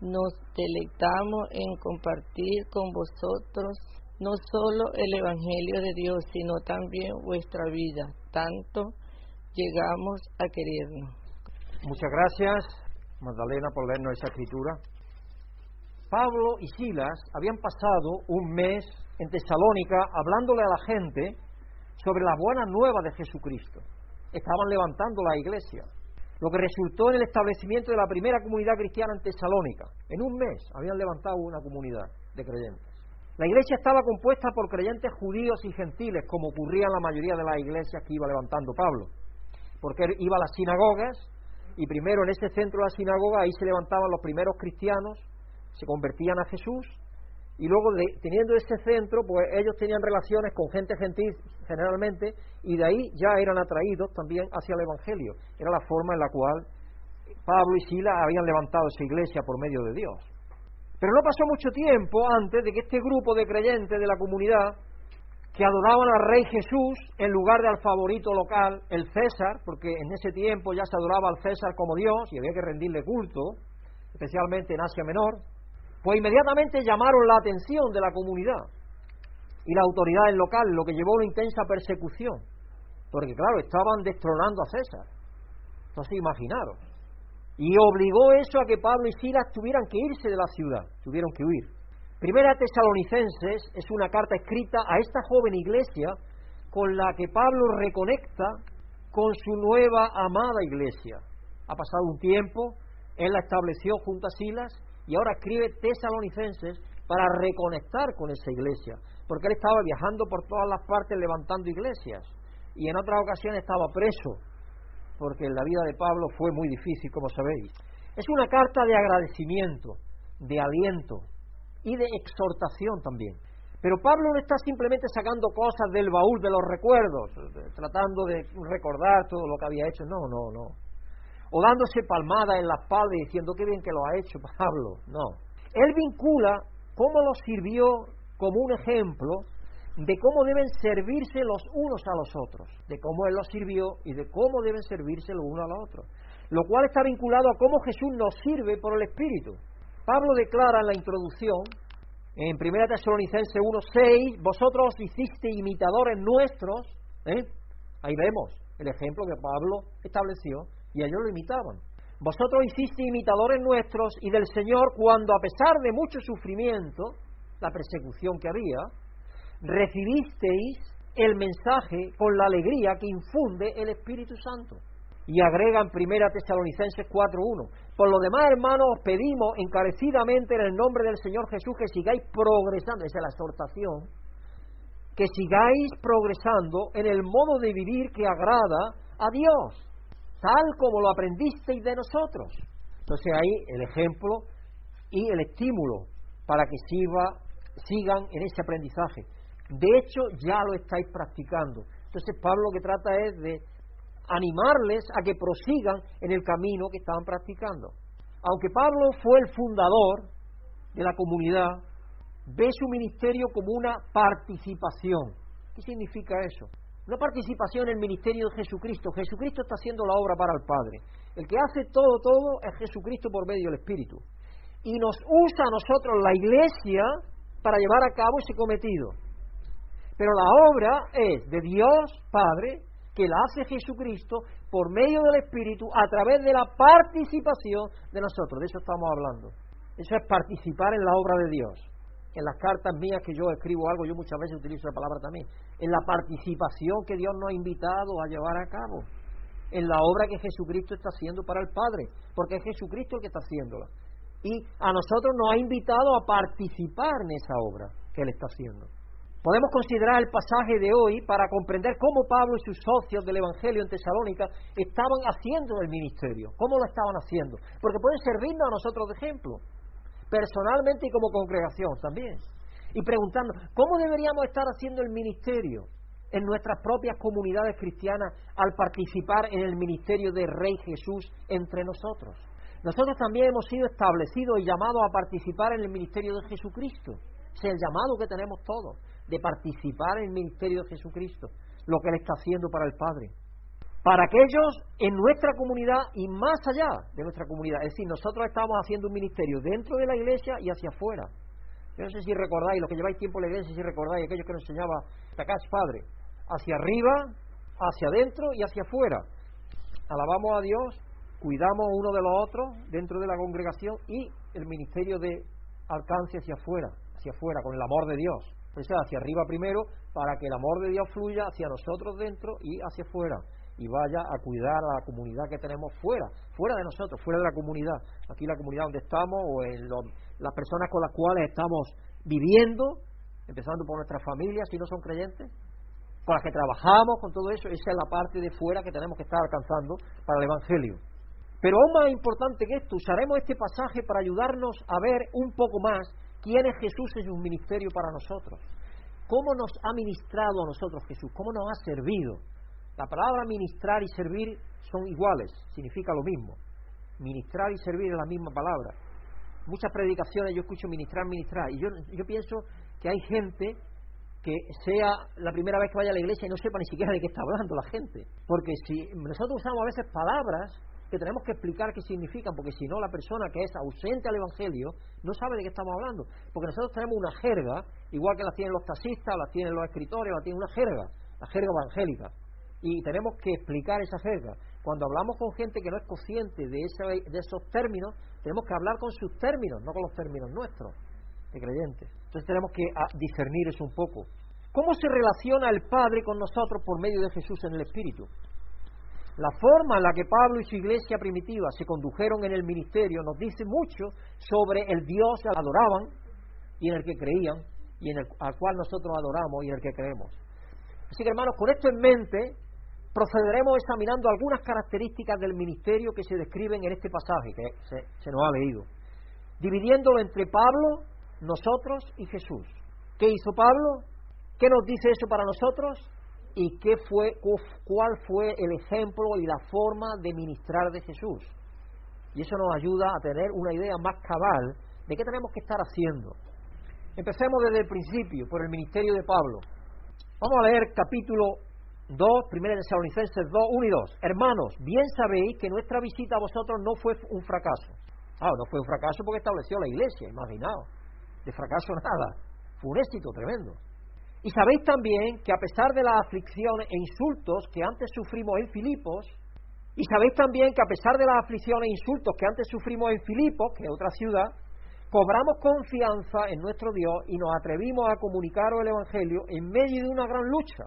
nos deleitamos en compartir con vosotros no solo el Evangelio de Dios, sino también vuestra vida. Tanto llegamos a querernos. Muchas gracias, Magdalena, por leernos esa escritura. Pablo y Silas habían pasado un mes en Tesalónica hablándole a la gente sobre la buena nueva de Jesucristo. Estaban levantando la iglesia, lo que resultó en el establecimiento de la primera comunidad cristiana en Tesalónica. En un mes habían levantado una comunidad de creyentes. La iglesia estaba compuesta por creyentes judíos y gentiles, como ocurría en la mayoría de las iglesias que iba levantando Pablo, porque él iba a las sinagogas y primero en ese centro de la sinagoga ahí se levantaban los primeros cristianos, se convertían a Jesús y luego teniendo ese centro, pues ellos tenían relaciones con gente gentil generalmente y de ahí ya eran atraídos también hacia el Evangelio. Era la forma en la cual Pablo y Sila habían levantado esa iglesia por medio de Dios. Pero no pasó mucho tiempo antes de que este grupo de creyentes de la comunidad que adoraban al rey Jesús en lugar de al favorito local, el César, porque en ese tiempo ya se adoraba al César como Dios y había que rendirle culto, especialmente en Asia Menor, pues inmediatamente llamaron la atención de la comunidad y la autoridad local, lo que llevó a una intensa persecución, porque claro, estaban destronando a César. Entonces imaginaron. Y obligó eso a que Pablo y Silas tuvieran que irse de la ciudad, tuvieron que huir. Primera Tesalonicenses es una carta escrita a esta joven iglesia con la que Pablo reconecta con su nueva amada iglesia. Ha pasado un tiempo, él la estableció junto a Silas y ahora escribe Tesalonicenses para reconectar con esa iglesia, porque él estaba viajando por todas las partes levantando iglesias y en otras ocasiones estaba preso, porque la vida de Pablo fue muy difícil, como sabéis. Es una carta de agradecimiento, de aliento y de exhortación también. Pero Pablo no está simplemente sacando cosas del baúl de los recuerdos, tratando de recordar todo lo que había hecho. No, no, no o dándose palmada en la espalda y diciendo qué bien que lo ha hecho Pablo. No. Él vincula cómo lo sirvió como un ejemplo de cómo deben servirse los unos a los otros, de cómo Él los sirvió y de cómo deben servirse los unos a los otros, lo cual está vinculado a cómo Jesús nos sirve por el Espíritu. Pablo declara en la introducción, en 1 Tesalonicense 1.6, vosotros hiciste imitadores nuestros, ¿eh? ahí vemos el ejemplo que Pablo estableció, y ellos lo imitaban. Vosotros hiciste imitadores nuestros y del Señor cuando a pesar de mucho sufrimiento, la persecución que había, recibisteis el mensaje con la alegría que infunde el Espíritu Santo. Y agregan Primera Tesalonicenses 4.1. Por lo demás, hermanos, os pedimos encarecidamente en el nombre del Señor Jesús que sigáis progresando, esa es la exhortación, que sigáis progresando en el modo de vivir que agrada a Dios tal como lo aprendisteis de nosotros. Entonces ahí el ejemplo y el estímulo para que sigan en ese aprendizaje. De hecho, ya lo estáis practicando. Entonces Pablo lo que trata es de animarles a que prosigan en el camino que estaban practicando. Aunque Pablo fue el fundador de la comunidad, ve su ministerio como una participación. ¿Qué significa eso? Una participación en el ministerio de Jesucristo. Jesucristo está haciendo la obra para el Padre. El que hace todo, todo es Jesucristo por medio del Espíritu. Y nos usa a nosotros la iglesia para llevar a cabo ese cometido. Pero la obra es de Dios Padre, que la hace Jesucristo por medio del Espíritu a través de la participación de nosotros. De eso estamos hablando. Eso es participar en la obra de Dios en las cartas mías que yo escribo algo, yo muchas veces utilizo la palabra también, en la participación que Dios nos ha invitado a llevar a cabo, en la obra que Jesucristo está haciendo para el Padre, porque es Jesucristo el que está haciéndola. Y a nosotros nos ha invitado a participar en esa obra que Él está haciendo. Podemos considerar el pasaje de hoy para comprender cómo Pablo y sus socios del Evangelio en Tesalónica estaban haciendo el ministerio, cómo lo estaban haciendo, porque pueden servirnos a nosotros de ejemplo personalmente y como congregación también. Y preguntando, ¿cómo deberíamos estar haciendo el ministerio en nuestras propias comunidades cristianas al participar en el ministerio de Rey Jesús entre nosotros? Nosotros también hemos sido establecidos y llamados a participar en el ministerio de Jesucristo. Es el llamado que tenemos todos, de participar en el ministerio de Jesucristo, lo que Él está haciendo para el Padre para aquellos en nuestra comunidad y más allá de nuestra comunidad. Es decir, nosotros estamos haciendo un ministerio dentro de la iglesia y hacia afuera. Yo no sé si recordáis, los que lleváis tiempo en la iglesia, si recordáis aquellos que nos enseñaba Takash Padre, hacia arriba, hacia adentro y hacia afuera. Alabamos a Dios, cuidamos uno de los otros dentro de la congregación y el ministerio de alcance hacia afuera, hacia afuera, con el amor de Dios. Pues hacia arriba primero, para que el amor de Dios fluya hacia nosotros dentro y hacia afuera y vaya a cuidar a la comunidad que tenemos fuera, fuera de nosotros, fuera de la comunidad, aquí la comunidad donde estamos o en las personas con las cuales estamos viviendo, empezando por nuestras familias si no son creyentes, con las que trabajamos, con todo eso, esa es la parte de fuera que tenemos que estar alcanzando para el Evangelio. Pero aún más importante que esto, usaremos este pasaje para ayudarnos a ver un poco más quién es Jesús en su ministerio para nosotros. ¿Cómo nos ha ministrado a nosotros Jesús? ¿Cómo nos ha servido? La palabra ministrar y servir son iguales, significa lo mismo. Ministrar y servir es la misma palabra. Muchas predicaciones yo escucho ministrar, ministrar, y yo, yo pienso que hay gente que sea la primera vez que vaya a la iglesia y no sepa ni siquiera de qué está hablando la gente. Porque si nosotros usamos a veces palabras que tenemos que explicar qué significan, porque si no la persona que es ausente al Evangelio no sabe de qué estamos hablando. Porque nosotros tenemos una jerga, igual que la tienen los taxistas, la tienen los escritores, la tienen una jerga, la jerga evangélica y tenemos que explicar esa jerga. Cuando hablamos con gente que no es consciente de, de esos términos, tenemos que hablar con sus términos, no con los términos nuestros, de creyentes. Entonces tenemos que ah, discernir eso un poco. ¿Cómo se relaciona el Padre con nosotros por medio de Jesús en el Espíritu? La forma en la que Pablo y su iglesia primitiva se condujeron en el ministerio nos dice mucho sobre el Dios que adoraban y en el que creían y en el al cual nosotros adoramos y en el que creemos. Así que hermanos, con esto en mente, procederemos examinando algunas características del ministerio que se describen en este pasaje que se, nos ha leído, dividiéndolo entre Pablo, nosotros y Jesús. ¿Qué hizo Pablo? ¿Qué nos dice eso para nosotros? ¿Y qué fue, cuál fue el ejemplo y la forma de ministrar de Jesús? Y eso nos ayuda a tener una idea más cabal de qué tenemos que estar haciendo. Empecemos desde el principio, por el ministerio de Pablo. Vamos a leer capítulo 2, 1 Tesalonicenses 2, 1 y 2. Hermanos, bien sabéis que nuestra visita a vosotros no fue un fracaso. Ah, no fue un fracaso porque estableció la iglesia, imaginaos. De fracaso nada. Fue un éxito tremendo. Y sabéis también que a pesar de las aflicciones e insultos que antes sufrimos en Filipos, y sabéis también que a pesar de las aflicciones e insultos que antes sufrimos en Filipos, que es otra ciudad, cobramos confianza en nuestro Dios y nos atrevimos a comunicaros el Evangelio en medio de una gran lucha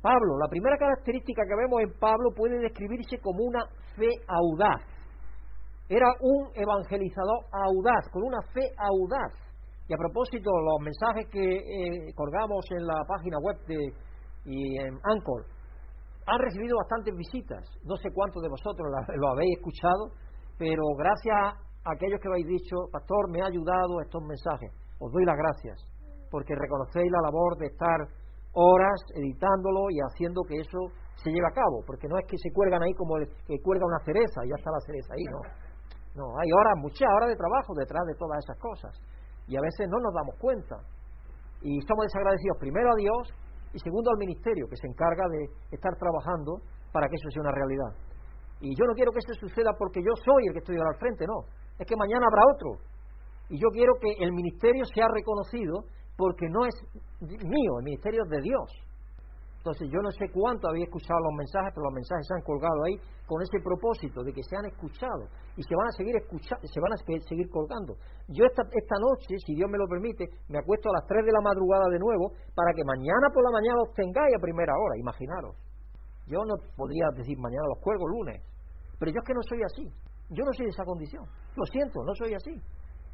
Pablo, la primera característica que vemos en Pablo puede describirse como una fe audaz. Era un evangelizador audaz, con una fe audaz. Y a propósito, los mensajes que eh, colgamos en la página web de, y en Anchor han recibido bastantes visitas. No sé cuántos de vosotros lo habéis escuchado, pero gracias a aquellos que habéis dicho, Pastor, me ha ayudado estos mensajes. Os doy las gracias, porque reconocéis la labor de estar horas editándolo y haciendo que eso se lleve a cabo, porque no es que se cuelgan ahí como el que cuelga una cereza y ya está la cereza ahí, no. No, hay horas, muchas horas de trabajo detrás de todas esas cosas. y a veces no nos damos cuenta. Y somos desagradecidos primero a Dios y segundo al ministerio que se encarga de estar trabajando para que eso sea una realidad. Y yo no quiero que eso suceda porque yo soy el que estoy al frente, no. Es que mañana habrá otro. Y yo quiero que el ministerio sea reconocido porque no es mío, el ministerio es de Dios. Entonces yo no sé cuánto había escuchado los mensajes, pero los mensajes se han colgado ahí con ese propósito de que se han escuchado y se van a seguir escuchando, se van a seguir colgando. Yo esta, esta noche, si Dios me lo permite, me acuesto a las 3 de la madrugada de nuevo para que mañana por la mañana los tengáis a primera hora, imaginaros. Yo no podría decir mañana los cuelgo lunes, pero yo es que no soy así. Yo no soy de esa condición. Lo siento, no soy así.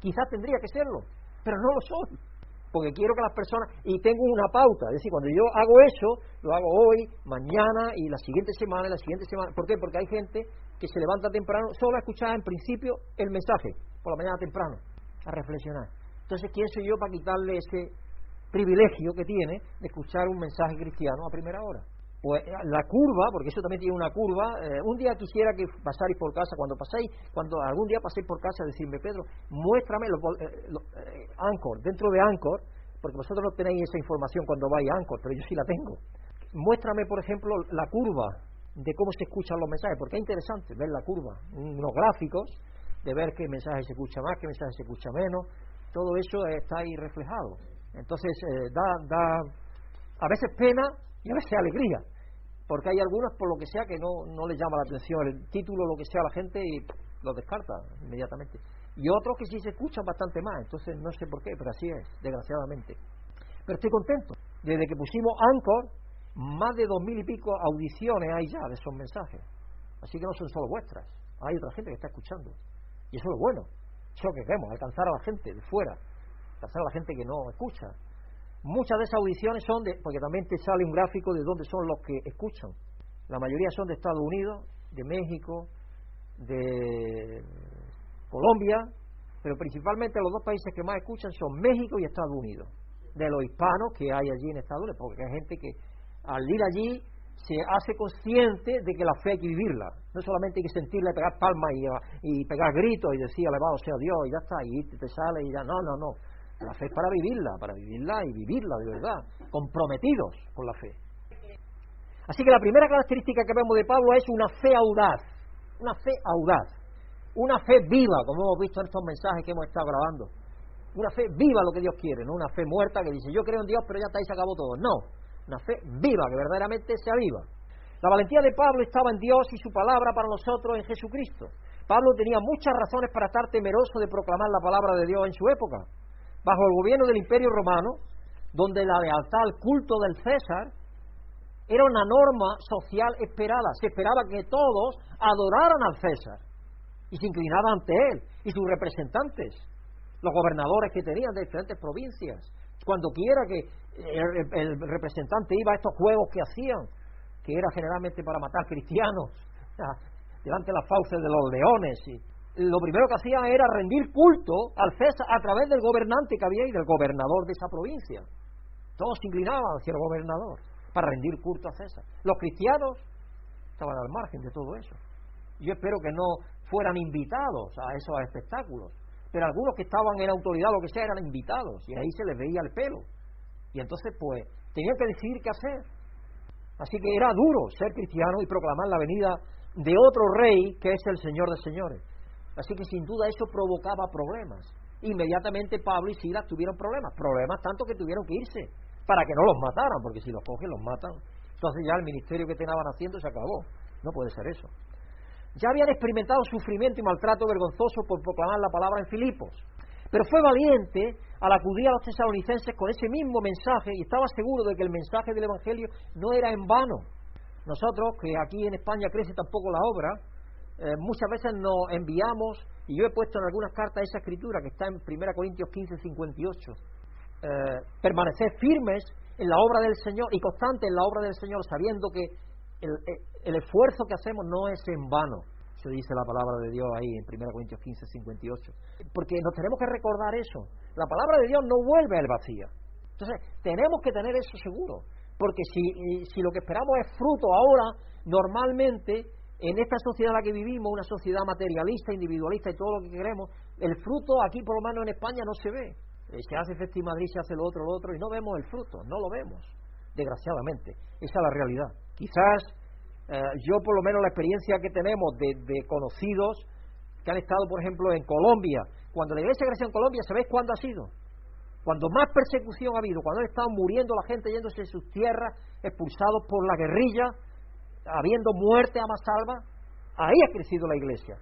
Quizás tendría que serlo, pero no lo soy porque quiero que las personas, y tengo una pauta, es decir, cuando yo hago eso, lo hago hoy, mañana y la siguiente semana, y la siguiente semana. ¿Por qué? Porque hay gente que se levanta temprano solo a escuchar en principio el mensaje, por la mañana temprano, a reflexionar. Entonces, ¿quién soy yo para quitarle ese privilegio que tiene de escuchar un mensaje cristiano a primera hora? Pues eh, la curva, porque eso también tiene una curva, eh, un día quisiera que pasáis por casa, cuando paséis, cuando algún día paséis por casa, decirme, Pedro, muéstrame lo, eh, Anchor, dentro de Anchor, porque vosotros no tenéis esa información cuando vais a Anchor, pero yo sí la tengo. Muéstrame, por ejemplo, la curva de cómo se escuchan los mensajes, porque es interesante ver la curva, unos gráficos de ver qué mensaje se escucha más, qué mensaje se escucha menos, todo eso está ahí reflejado. Entonces, da, da a veces pena y a veces alegría, porque hay algunos, por lo que sea, que no, no les llama la atención el título, lo que sea, la gente y lo descarta inmediatamente. Y otros que sí se escuchan bastante más, entonces no sé por qué, pero así es, desgraciadamente. Pero estoy contento. Desde que pusimos Anchor, más de dos mil y pico audiciones hay ya de esos mensajes. Así que no son solo vuestras, hay otra gente que está escuchando. Y eso es bueno. Eso es lo que queremos, alcanzar a la gente de fuera, alcanzar a la gente que no escucha, Muchas de esas audiciones son de, porque también te sale un gráfico de dónde son los que escuchan. La mayoría son de Estados Unidos, de México, de Colombia, pero principalmente los dos países que más escuchan son México y Estados Unidos. De los hispanos que hay allí en Estados Unidos, porque hay gente que al ir allí se hace consciente de que la fe hay que vivirla. No solamente hay que sentirla, pegar palmas y, y pegar gritos y decir alabado sea Dios y ya está, y te sale y ya. No, no, no. La fe es para vivirla, para vivirla y vivirla de verdad, comprometidos con la fe. Así que la primera característica que vemos de Pablo es una fe audaz, una fe audaz, una fe viva, como hemos visto en estos mensajes que hemos estado grabando. Una fe viva lo que Dios quiere, no una fe muerta que dice yo creo en Dios pero ya está ahí se acabó todo. No, una fe viva, que verdaderamente sea viva. La valentía de Pablo estaba en Dios y su palabra para nosotros en Jesucristo. Pablo tenía muchas razones para estar temeroso de proclamar la palabra de Dios en su época bajo el gobierno del Imperio Romano, donde la lealtad al culto del César era una norma social esperada. Se esperaba que todos adoraran al César y se inclinaban ante él y sus representantes, los gobernadores que tenían de diferentes provincias. Cuando quiera que el, representante iba a estos juegos que hacían, que era generalmente para matar cristianos, delante de las fauces de los leones y lo primero que hacían era rendir culto al César a través del gobernante que había y del gobernador de esa provincia. Todos se inclinaban hacia el gobernador para rendir culto a César. Los cristianos estaban al margen de todo eso. Yo espero que no fueran invitados a esos espectáculos, pero algunos que estaban en autoridad, lo que sea, eran invitados y ahí se les veía el pelo. Y entonces, pues, tenían que decidir qué hacer. Así que era duro ser cristiano y proclamar la venida de otro rey que es el Señor de señores. Así que sin duda eso provocaba problemas. Inmediatamente Pablo y Silas tuvieron problemas, problemas tanto que tuvieron que irse para que no los mataran, porque si los cogen los matan. Entonces ya el ministerio que estaban haciendo se acabó. No puede ser eso. Ya habían experimentado sufrimiento y maltrato vergonzoso por proclamar la palabra en Filipos. Pero fue valiente al acudir a los tesalonicenses con ese mismo mensaje y estaba seguro de que el mensaje del Evangelio no era en vano. Nosotros, que aquí en España crece tampoco la obra, eh, muchas veces nos enviamos, y yo he puesto en algunas cartas esa escritura que está en 1 Corintios 15, 58, eh, permanecer firmes en la obra del Señor y constantes en la obra del Señor, sabiendo que el, el, esfuerzo que hacemos no es en vano, se dice la palabra de Dios ahí en 1 Corintios 15, 58. Porque nos tenemos que recordar eso. La palabra de Dios no vuelve al vacío. Entonces, tenemos que tener eso seguro. Porque si, si lo que esperamos es fruto ahora, normalmente en esta sociedad en la que vivimos, una sociedad materialista, individualista y todo lo que queremos, el fruto aquí, por lo menos en España, no se ve. Eh, se hace Festi Madrid, se hace lo otro, lo otro, y no vemos el fruto, no lo vemos, desgraciadamente. Esa es la realidad. Quizás eh, yo, por lo menos, la experiencia que tenemos de, de, conocidos que han estado, por ejemplo, en Colombia, cuando la iglesia creció en Colombia, ¿sabéis cuándo ha sido? Cuando más persecución ha habido, cuando han estado muriendo la gente yéndose de sus tierras, expulsados por la guerrilla, habiendo muerte a salva, ahí ha crecido la iglesia.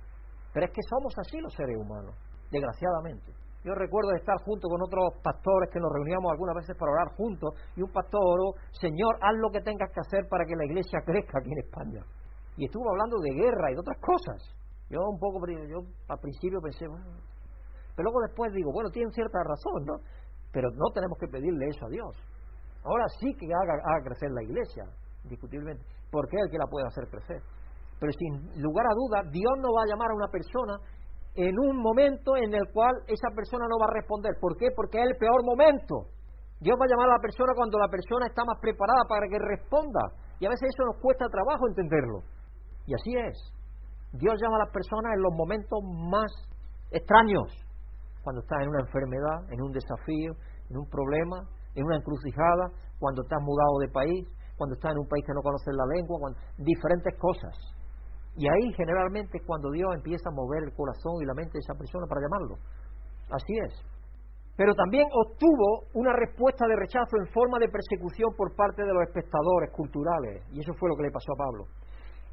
Pero es que somos así los seres humanos, desgraciadamente. Yo recuerdo estar junto con otros pastores que nos reuníamos algunas veces para orar juntos y un pastor oró, Señor, haz lo que tengas que hacer para que la iglesia crezca aquí en España. Y estuvo hablando de guerra y de otras cosas. Yo un poco, yo al principio pensé, pero luego después digo, bueno, tienen cierta razón, ¿no? Pero no tenemos que pedirle eso a Dios. Ahora sí que haga, haga crecer la iglesia, indiscutiblemente, porque es el que la puede hacer crecer. Pero sin lugar a duda, Dios no va a llamar a una persona en un momento en el cual esa persona no va a responder. ¿Por qué? Porque es el peor momento. Dios va a llamar a la persona cuando la persona está más preparada para que responda. Y a veces eso nos cuesta trabajo entenderlo. Y así es. Dios llama a las personas en los momentos más extraños. Cuando estás en una enfermedad, en un desafío, en un problema, en una encrucijada, cuando estás mudado de país, cuando estás en un país que no conoces la lengua, diferentes cosas. Y ahí generalmente es cuando Dios empieza a mover el corazón y la mente de esa persona para llamarlo. Así es. Pero también obtuvo una respuesta de rechazo en forma de persecución por parte de los espectadores culturales. Y eso fue lo que le pasó a Pablo.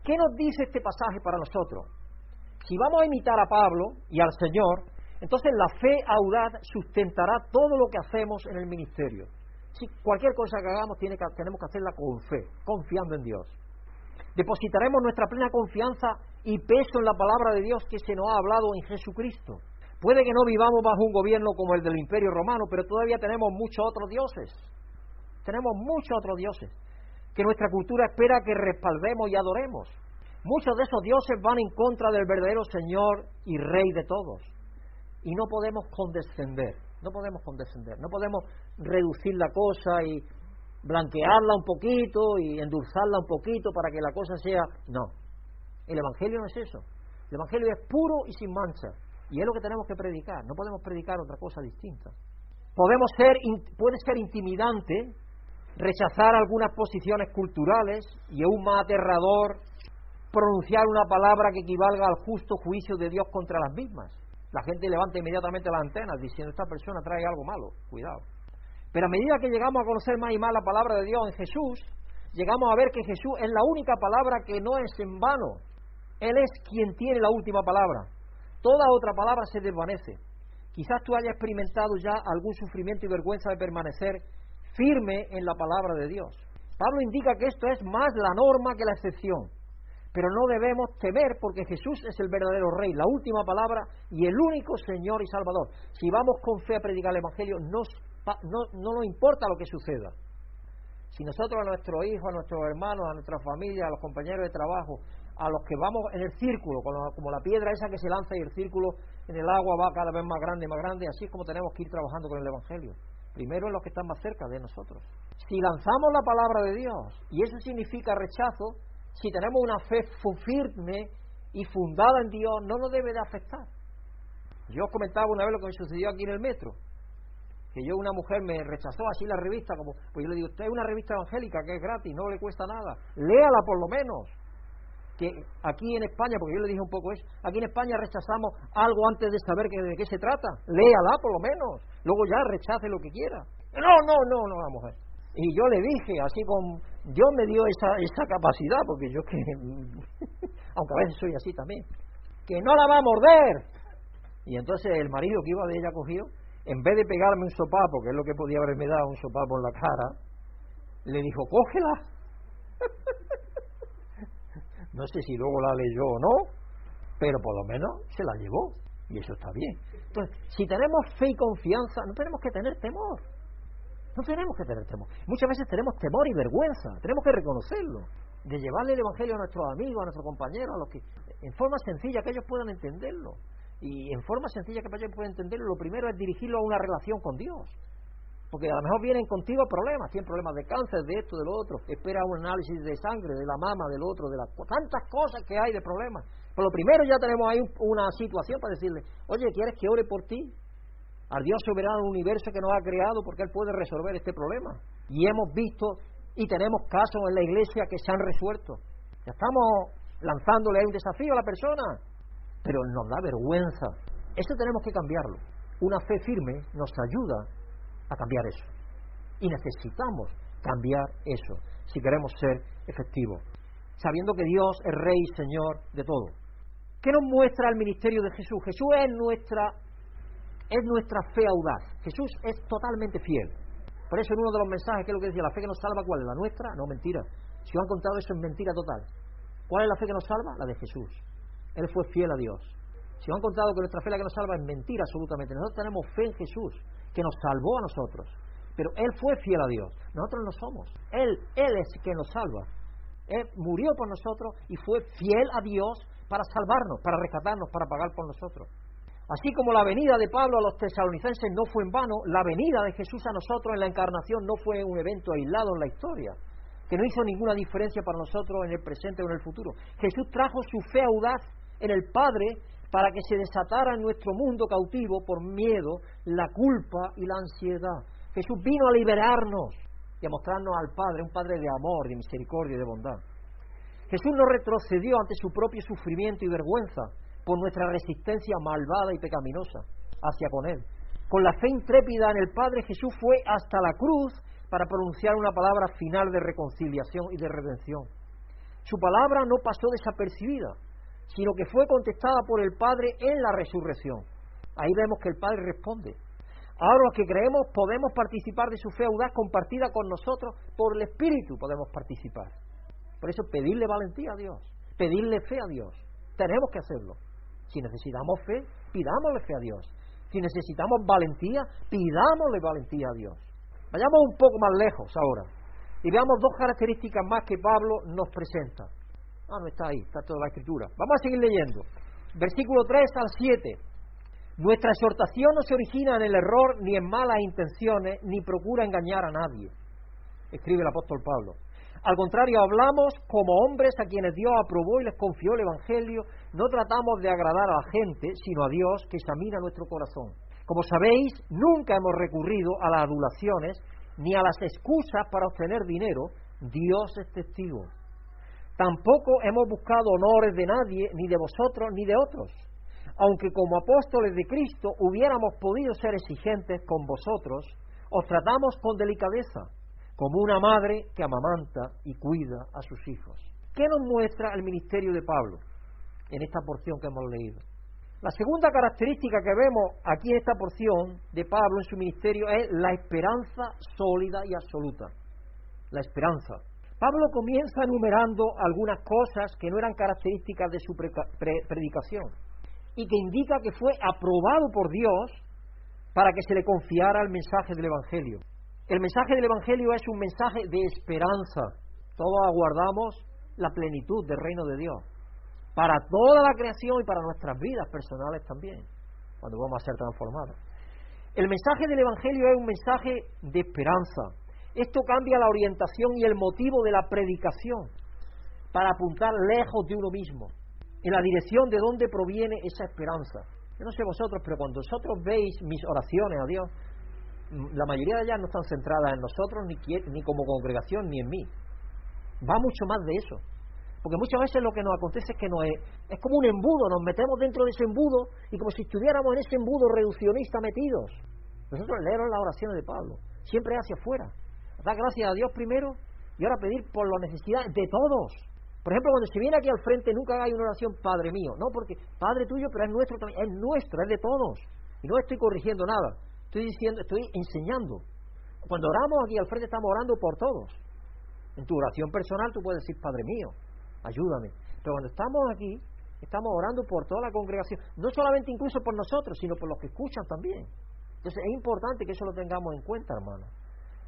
¿Qué nos dice este pasaje para nosotros? Si vamos a imitar a Pablo y al Señor, entonces la fe audaz sustentará todo lo que hacemos en el ministerio. Si cualquier cosa que hagamos tiene que, tenemos que hacerla con fe, confiando en Dios. Depositaremos nuestra plena confianza y peso en la palabra de Dios que se nos ha hablado en Jesucristo. Puede que no vivamos bajo un gobierno como el del Imperio Romano, pero todavía tenemos muchos otros dioses. Tenemos muchos otros dioses que nuestra cultura espera que respaldemos y adoremos. Muchos de esos dioses van en contra del verdadero Señor y Rey de todos. Y no podemos condescender, no podemos condescender, no podemos reducir la cosa y blanquearla un poquito y endulzarla un poquito para que la cosa sea... No, el Evangelio no es eso. El Evangelio es puro y sin mancha. Y es lo que tenemos que predicar. No podemos predicar otra cosa distinta. Podemos ser, puede ser intimidante rechazar algunas posiciones culturales y aún más aterrador pronunciar una palabra que equivalga al justo juicio de Dios contra las mismas. La gente levanta inmediatamente las antenas diciendo esta persona trae algo malo. Cuidado. Pero a medida que llegamos a conocer más y más la palabra de Dios en Jesús, llegamos a ver que Jesús es la única palabra que no es en vano. Él es quien tiene la última palabra. Toda otra palabra se desvanece. Quizás tú hayas experimentado ya algún sufrimiento y vergüenza de permanecer firme en la palabra de Dios. Pablo indica que esto es más la norma que la excepción. Pero no debemos temer porque Jesús es el verdadero Rey, la última palabra y el único Señor y Salvador. Si vamos con fe a predicar el Evangelio, nos no, no nos importa lo que suceda. Si nosotros a nuestros hijos, a nuestros hermanos, a nuestra familia, a los compañeros de trabajo, a los que vamos en el círculo, como la piedra esa que se lanza y el círculo en el agua va cada vez más grande más grande, así es como tenemos que ir trabajando con el Evangelio. Primero en los que están más cerca de nosotros. Si lanzamos la palabra de Dios, y eso significa rechazo, si tenemos una fe firme y fundada en Dios, no nos debe de afectar. Yo os comentaba una vez lo que me sucedió aquí en el metro que yo una mujer me rechazó así la revista como pues yo le digo usted es una revista evangélica que es gratis no le cuesta nada léala por lo menos que aquí en España porque yo le dije un poco eso aquí en España rechazamos algo antes de saber de qué se trata léala por lo menos luego ya rechace lo que quiera. No no no no la mujer y yo le dije así con Dios me dio esa esa capacidad porque yo que aunque a veces soy así también que no la va a morder y entonces el marido que iba de ella cogió en vez de pegarme un sopapo, que es lo que podía haberme dado un sopapo en la cara, le dijo, cógela. no sé si luego la leyó o no, pero por lo menos se la llevó, y eso está bien. Entonces, si tenemos fe y confianza, no tenemos que tener temor. No tenemos que tener temor. Muchas veces tenemos temor y vergüenza, tenemos que reconocerlo, de llevarle el Evangelio a nuestros amigos, a nuestros compañeros, a los que, en forma sencilla, que ellos puedan entenderlo. Y en forma sencilla que ellos puedan entenderlo, lo primero es dirigirlo a una relación con Dios. Porque a lo mejor vienen contigo problemas, tienen problemas de cáncer, de esto, de lo otro, espera un análisis de sangre, de la mama, del otro, de las tantas cosas que hay de problemas. Pero lo primero ya tenemos ahí una situación para decirle, oye, ¿quieres que ore por ti? Al Dios soberano del universo que nos ha creado porque Él puede resolver este problema. Y hemos visto y tenemos casos en la iglesia que se han resuelto. Ya estamos lanzándole un desafío a la persona, pero nos da vergüenza. Eso tenemos que cambiarlo. Una fe firme nos ayuda a cambiar eso. Y necesitamos cambiar eso si queremos ser efectivos, sabiendo que Dios es Rey y Señor de todo. ¿Qué nos muestra el ministerio de Jesús? Jesús es nuestra, es nuestra fe audaz. Jesús es totalmente fiel. Por eso en uno de los mensajes, que es lo que decía, la fe que nos salva, ¿cuál es? ¿La nuestra? No, mentira. Si os han contado eso es mentira total. ¿Cuál es la fe que nos salva? La de Jesús. Él fue fiel a Dios. Si os han contado que nuestra fe la que nos salva es mentira absolutamente. Nosotros tenemos fe en Jesús, que nos salvó a nosotros. Pero Él fue fiel a Dios. Nosotros no somos. Él, Él es quien nos salva. Él murió por nosotros y fue fiel a Dios para salvarnos, para rescatarnos, para pagar por nosotros. Así como la venida de Pablo a los tesalonicenses no fue en vano, la venida de Jesús a nosotros en la encarnación no fue un evento aislado en la historia, que no hizo ninguna diferencia para nosotros en el presente o en el futuro. Jesús trajo su fe audaz en el Padre para que se desatara en nuestro mundo cautivo por miedo, la culpa y la ansiedad. Jesús vino a liberarnos y a mostrarnos al Padre, un Padre de amor, de misericordia y de bondad. Jesús no retrocedió ante su propio sufrimiento y vergüenza por nuestra resistencia malvada y pecaminosa hacia con Él. Con la fe intrépida en el Padre, Jesús fue hasta la cruz para pronunciar una palabra final de reconciliación y de redención. Su palabra no pasó desapercibida, sino que fue contestada por el Padre en la resurrección. Ahí vemos que el Padre responde. Ahora los que creemos podemos participar de su fe audaz compartida con nosotros, por el Espíritu podemos participar. Por eso pedirle valentía a Dios, pedirle fe a Dios. Tenemos que hacerlo. Si necesitamos fe, pidámosle fe a Dios. Si necesitamos valentía, pidámosle valentía a Dios. Vayamos un poco más lejos ahora y veamos dos características más que Pablo nos presenta. Ah, no está ahí, está toda la escritura. Vamos a seguir leyendo. Versículo 3 al 7. Nuestra exhortación no se origina en el error ni en malas intenciones, ni procura engañar a nadie, escribe el apóstol Pablo. Al contrario, hablamos como hombres a quienes Dios aprobó y les confió el Evangelio. No tratamos de agradar a la gente, sino a Dios que examina nuestro corazón. Como sabéis, nunca hemos recurrido a las adulaciones ni a las excusas para obtener dinero. Dios es testigo. Tampoco hemos buscado honores de nadie, ni de vosotros, ni de otros. Aunque como apóstoles de Cristo hubiéramos podido ser exigentes con vosotros, os tratamos con delicadeza como una madre que amamanta y cuida a sus hijos. ¿Qué nos muestra el ministerio de Pablo en esta porción que hemos leído? La segunda característica que vemos aquí en esta porción de Pablo en su ministerio es la esperanza sólida y absoluta. La esperanza. Pablo comienza enumerando algunas cosas que no eran características de su predicación y que indica que fue aprobado por Dios para que se le confiara el mensaje del Evangelio. El mensaje del Evangelio es un mensaje de esperanza. Todos aguardamos la plenitud del reino de Dios. Para toda la creación y para nuestras vidas personales también, cuando vamos a ser transformados. El mensaje del Evangelio es un mensaje de esperanza. Esto cambia la orientación y el motivo de la predicación para apuntar lejos de uno mismo, en la dirección de dónde proviene esa esperanza. Yo no sé vosotros, pero cuando vosotros veis mis oraciones a Dios, la mayoría de ellas no están centradas en nosotros, ni, ni como congregación, ni en mí. Va mucho más de eso. Porque muchas veces lo que nos acontece es que no es, como un embudo, nos metemos dentro de ese embudo y como si estuviéramos en ese embudo reduccionista metidos. Nosotros leemos las oraciones de Pablo, siempre hacia afuera. Da gracias a Dios primero y ahora pedir por las necesidades de todos. Por ejemplo, cuando se viene aquí al frente, nunca hay una oración Padre mío, no, porque Padre tuyo, pero es nuestro también, es nuestro, es de todos. Y no estoy corrigiendo nada. Estoy diciendo, estoy enseñando. Cuando oramos aquí al frente estamos orando por todos. En tu oración personal tú puedes decir, Padre mío, ayúdame. Pero cuando estamos aquí, estamos orando por toda la congregación, no solamente incluso por nosotros, sino por los que escuchan también. Entonces es importante que eso lo tengamos en cuenta, hermano.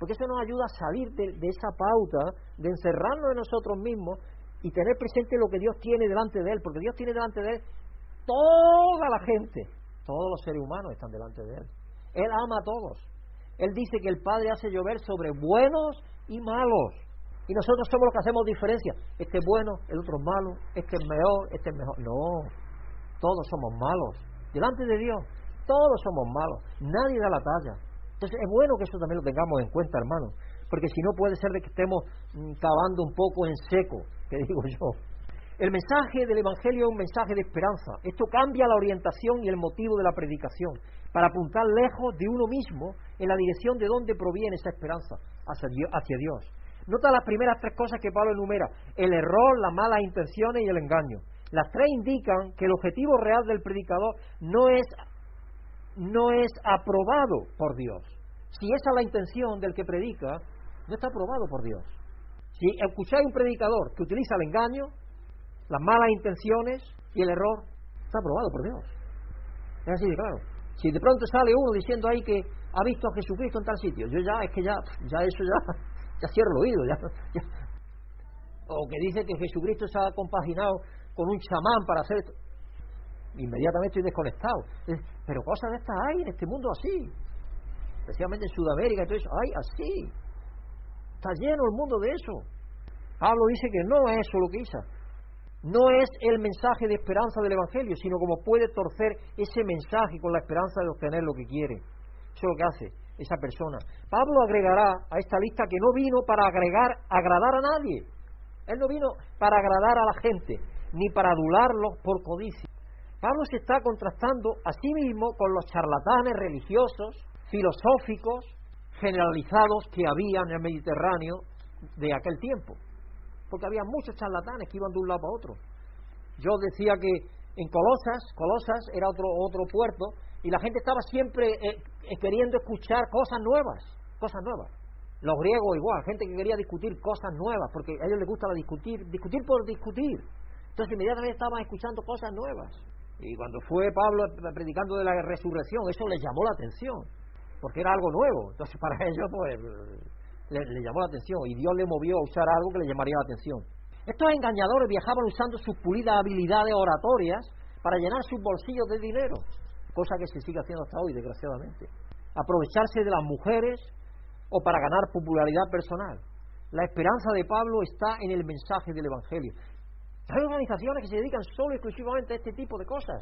Porque eso nos ayuda a salir de, de esa pauta, de encerrarnos en nosotros mismos y tener presente lo que Dios tiene delante de Él. Porque Dios tiene delante de Él toda la gente, todos los seres humanos están delante de Él. Él ama a todos. Él dice que el Padre hace llover sobre buenos y malos. Y nosotros somos los que hacemos diferencia. Este es bueno, el otro es malo, este es mejor, este es mejor. No, todos somos malos. Delante de Dios, Todos somos malos, nadie da la talla. Entonces es bueno que eso también lo tengamos en cuenta, hermano, porque si no puede ser de que estemos mm, cavando un poco en seco, que digo yo. El mensaje del Evangelio es un mensaje de esperanza. Esto cambia la orientación y el motivo de la predicación para apuntar lejos de uno mismo en la dirección de donde proviene esa esperanza, hacia Dios. Nota las primeras tres cosas que Pablo enumera, el error, las malas intenciones y el engaño. Las tres indican que el objetivo real del predicador no es, no es aprobado por Dios. Si esa es la intención del que predica, no está aprobado por Dios. Si escucháis un predicador que utiliza el engaño, las malas intenciones y el error, está aprobado por Dios. Es así de claro. Si de pronto sale uno diciendo ahí que ha visto a Jesucristo en tal sitio, yo ya, es que ya, ya eso ya, ya cierro el oído, ya, o que dice que Jesucristo se ha compaginado con un chamán para hacer esto. Inmediatamente estoy desconectado. Pero cosas de estas hay en este mundo así. Especialmente en Sudamérica y todo eso. Hay así. Está lleno el mundo de eso. Pablo dice que no es eso lo que hizo. No es el mensaje de esperanza del Evangelio, sino como puede torcer ese mensaje con la esperanza de obtener lo que quiere. Eso es lo que hace esa persona. Pablo agregará a esta lista que no vino para agregar, agradar a nadie. Él no vino para agradar a la gente, ni para adularlos por codicia. Pablo se está contrastando a sí mismo con los charlatanes religiosos, filosóficos, generalizados que había en el Mediterráneo de aquel tiempo porque había muchos charlatanes que iban de un lado para otro. Yo decía que en Colosas, Colosas era otro, otro puerto, y la gente estaba siempre eh, eh, queriendo escuchar cosas nuevas, cosas nuevas. Los griegos igual, gente que quería discutir cosas nuevas, porque a ellos les gusta discutir, discutir por discutir. Entonces inmediatamente estaban escuchando cosas nuevas. Y cuando fue Pablo predicando de la resurrección, eso les llamó la atención, porque era algo nuevo. Entonces para ellos, pues, le, llamó la atención y Dios le movió a usar algo que le llamaría la atención. Estos engañadores viajaban usando sus pulidas habilidades oratorias para llenar sus bolsillos de dinero, cosa que se sigue haciendo hasta hoy, desgraciadamente. Aprovecharse de las mujeres o para ganar popularidad personal. La esperanza de Pablo está en el mensaje del Evangelio. Hay organizaciones que se dedican solo y exclusivamente a este tipo de cosas.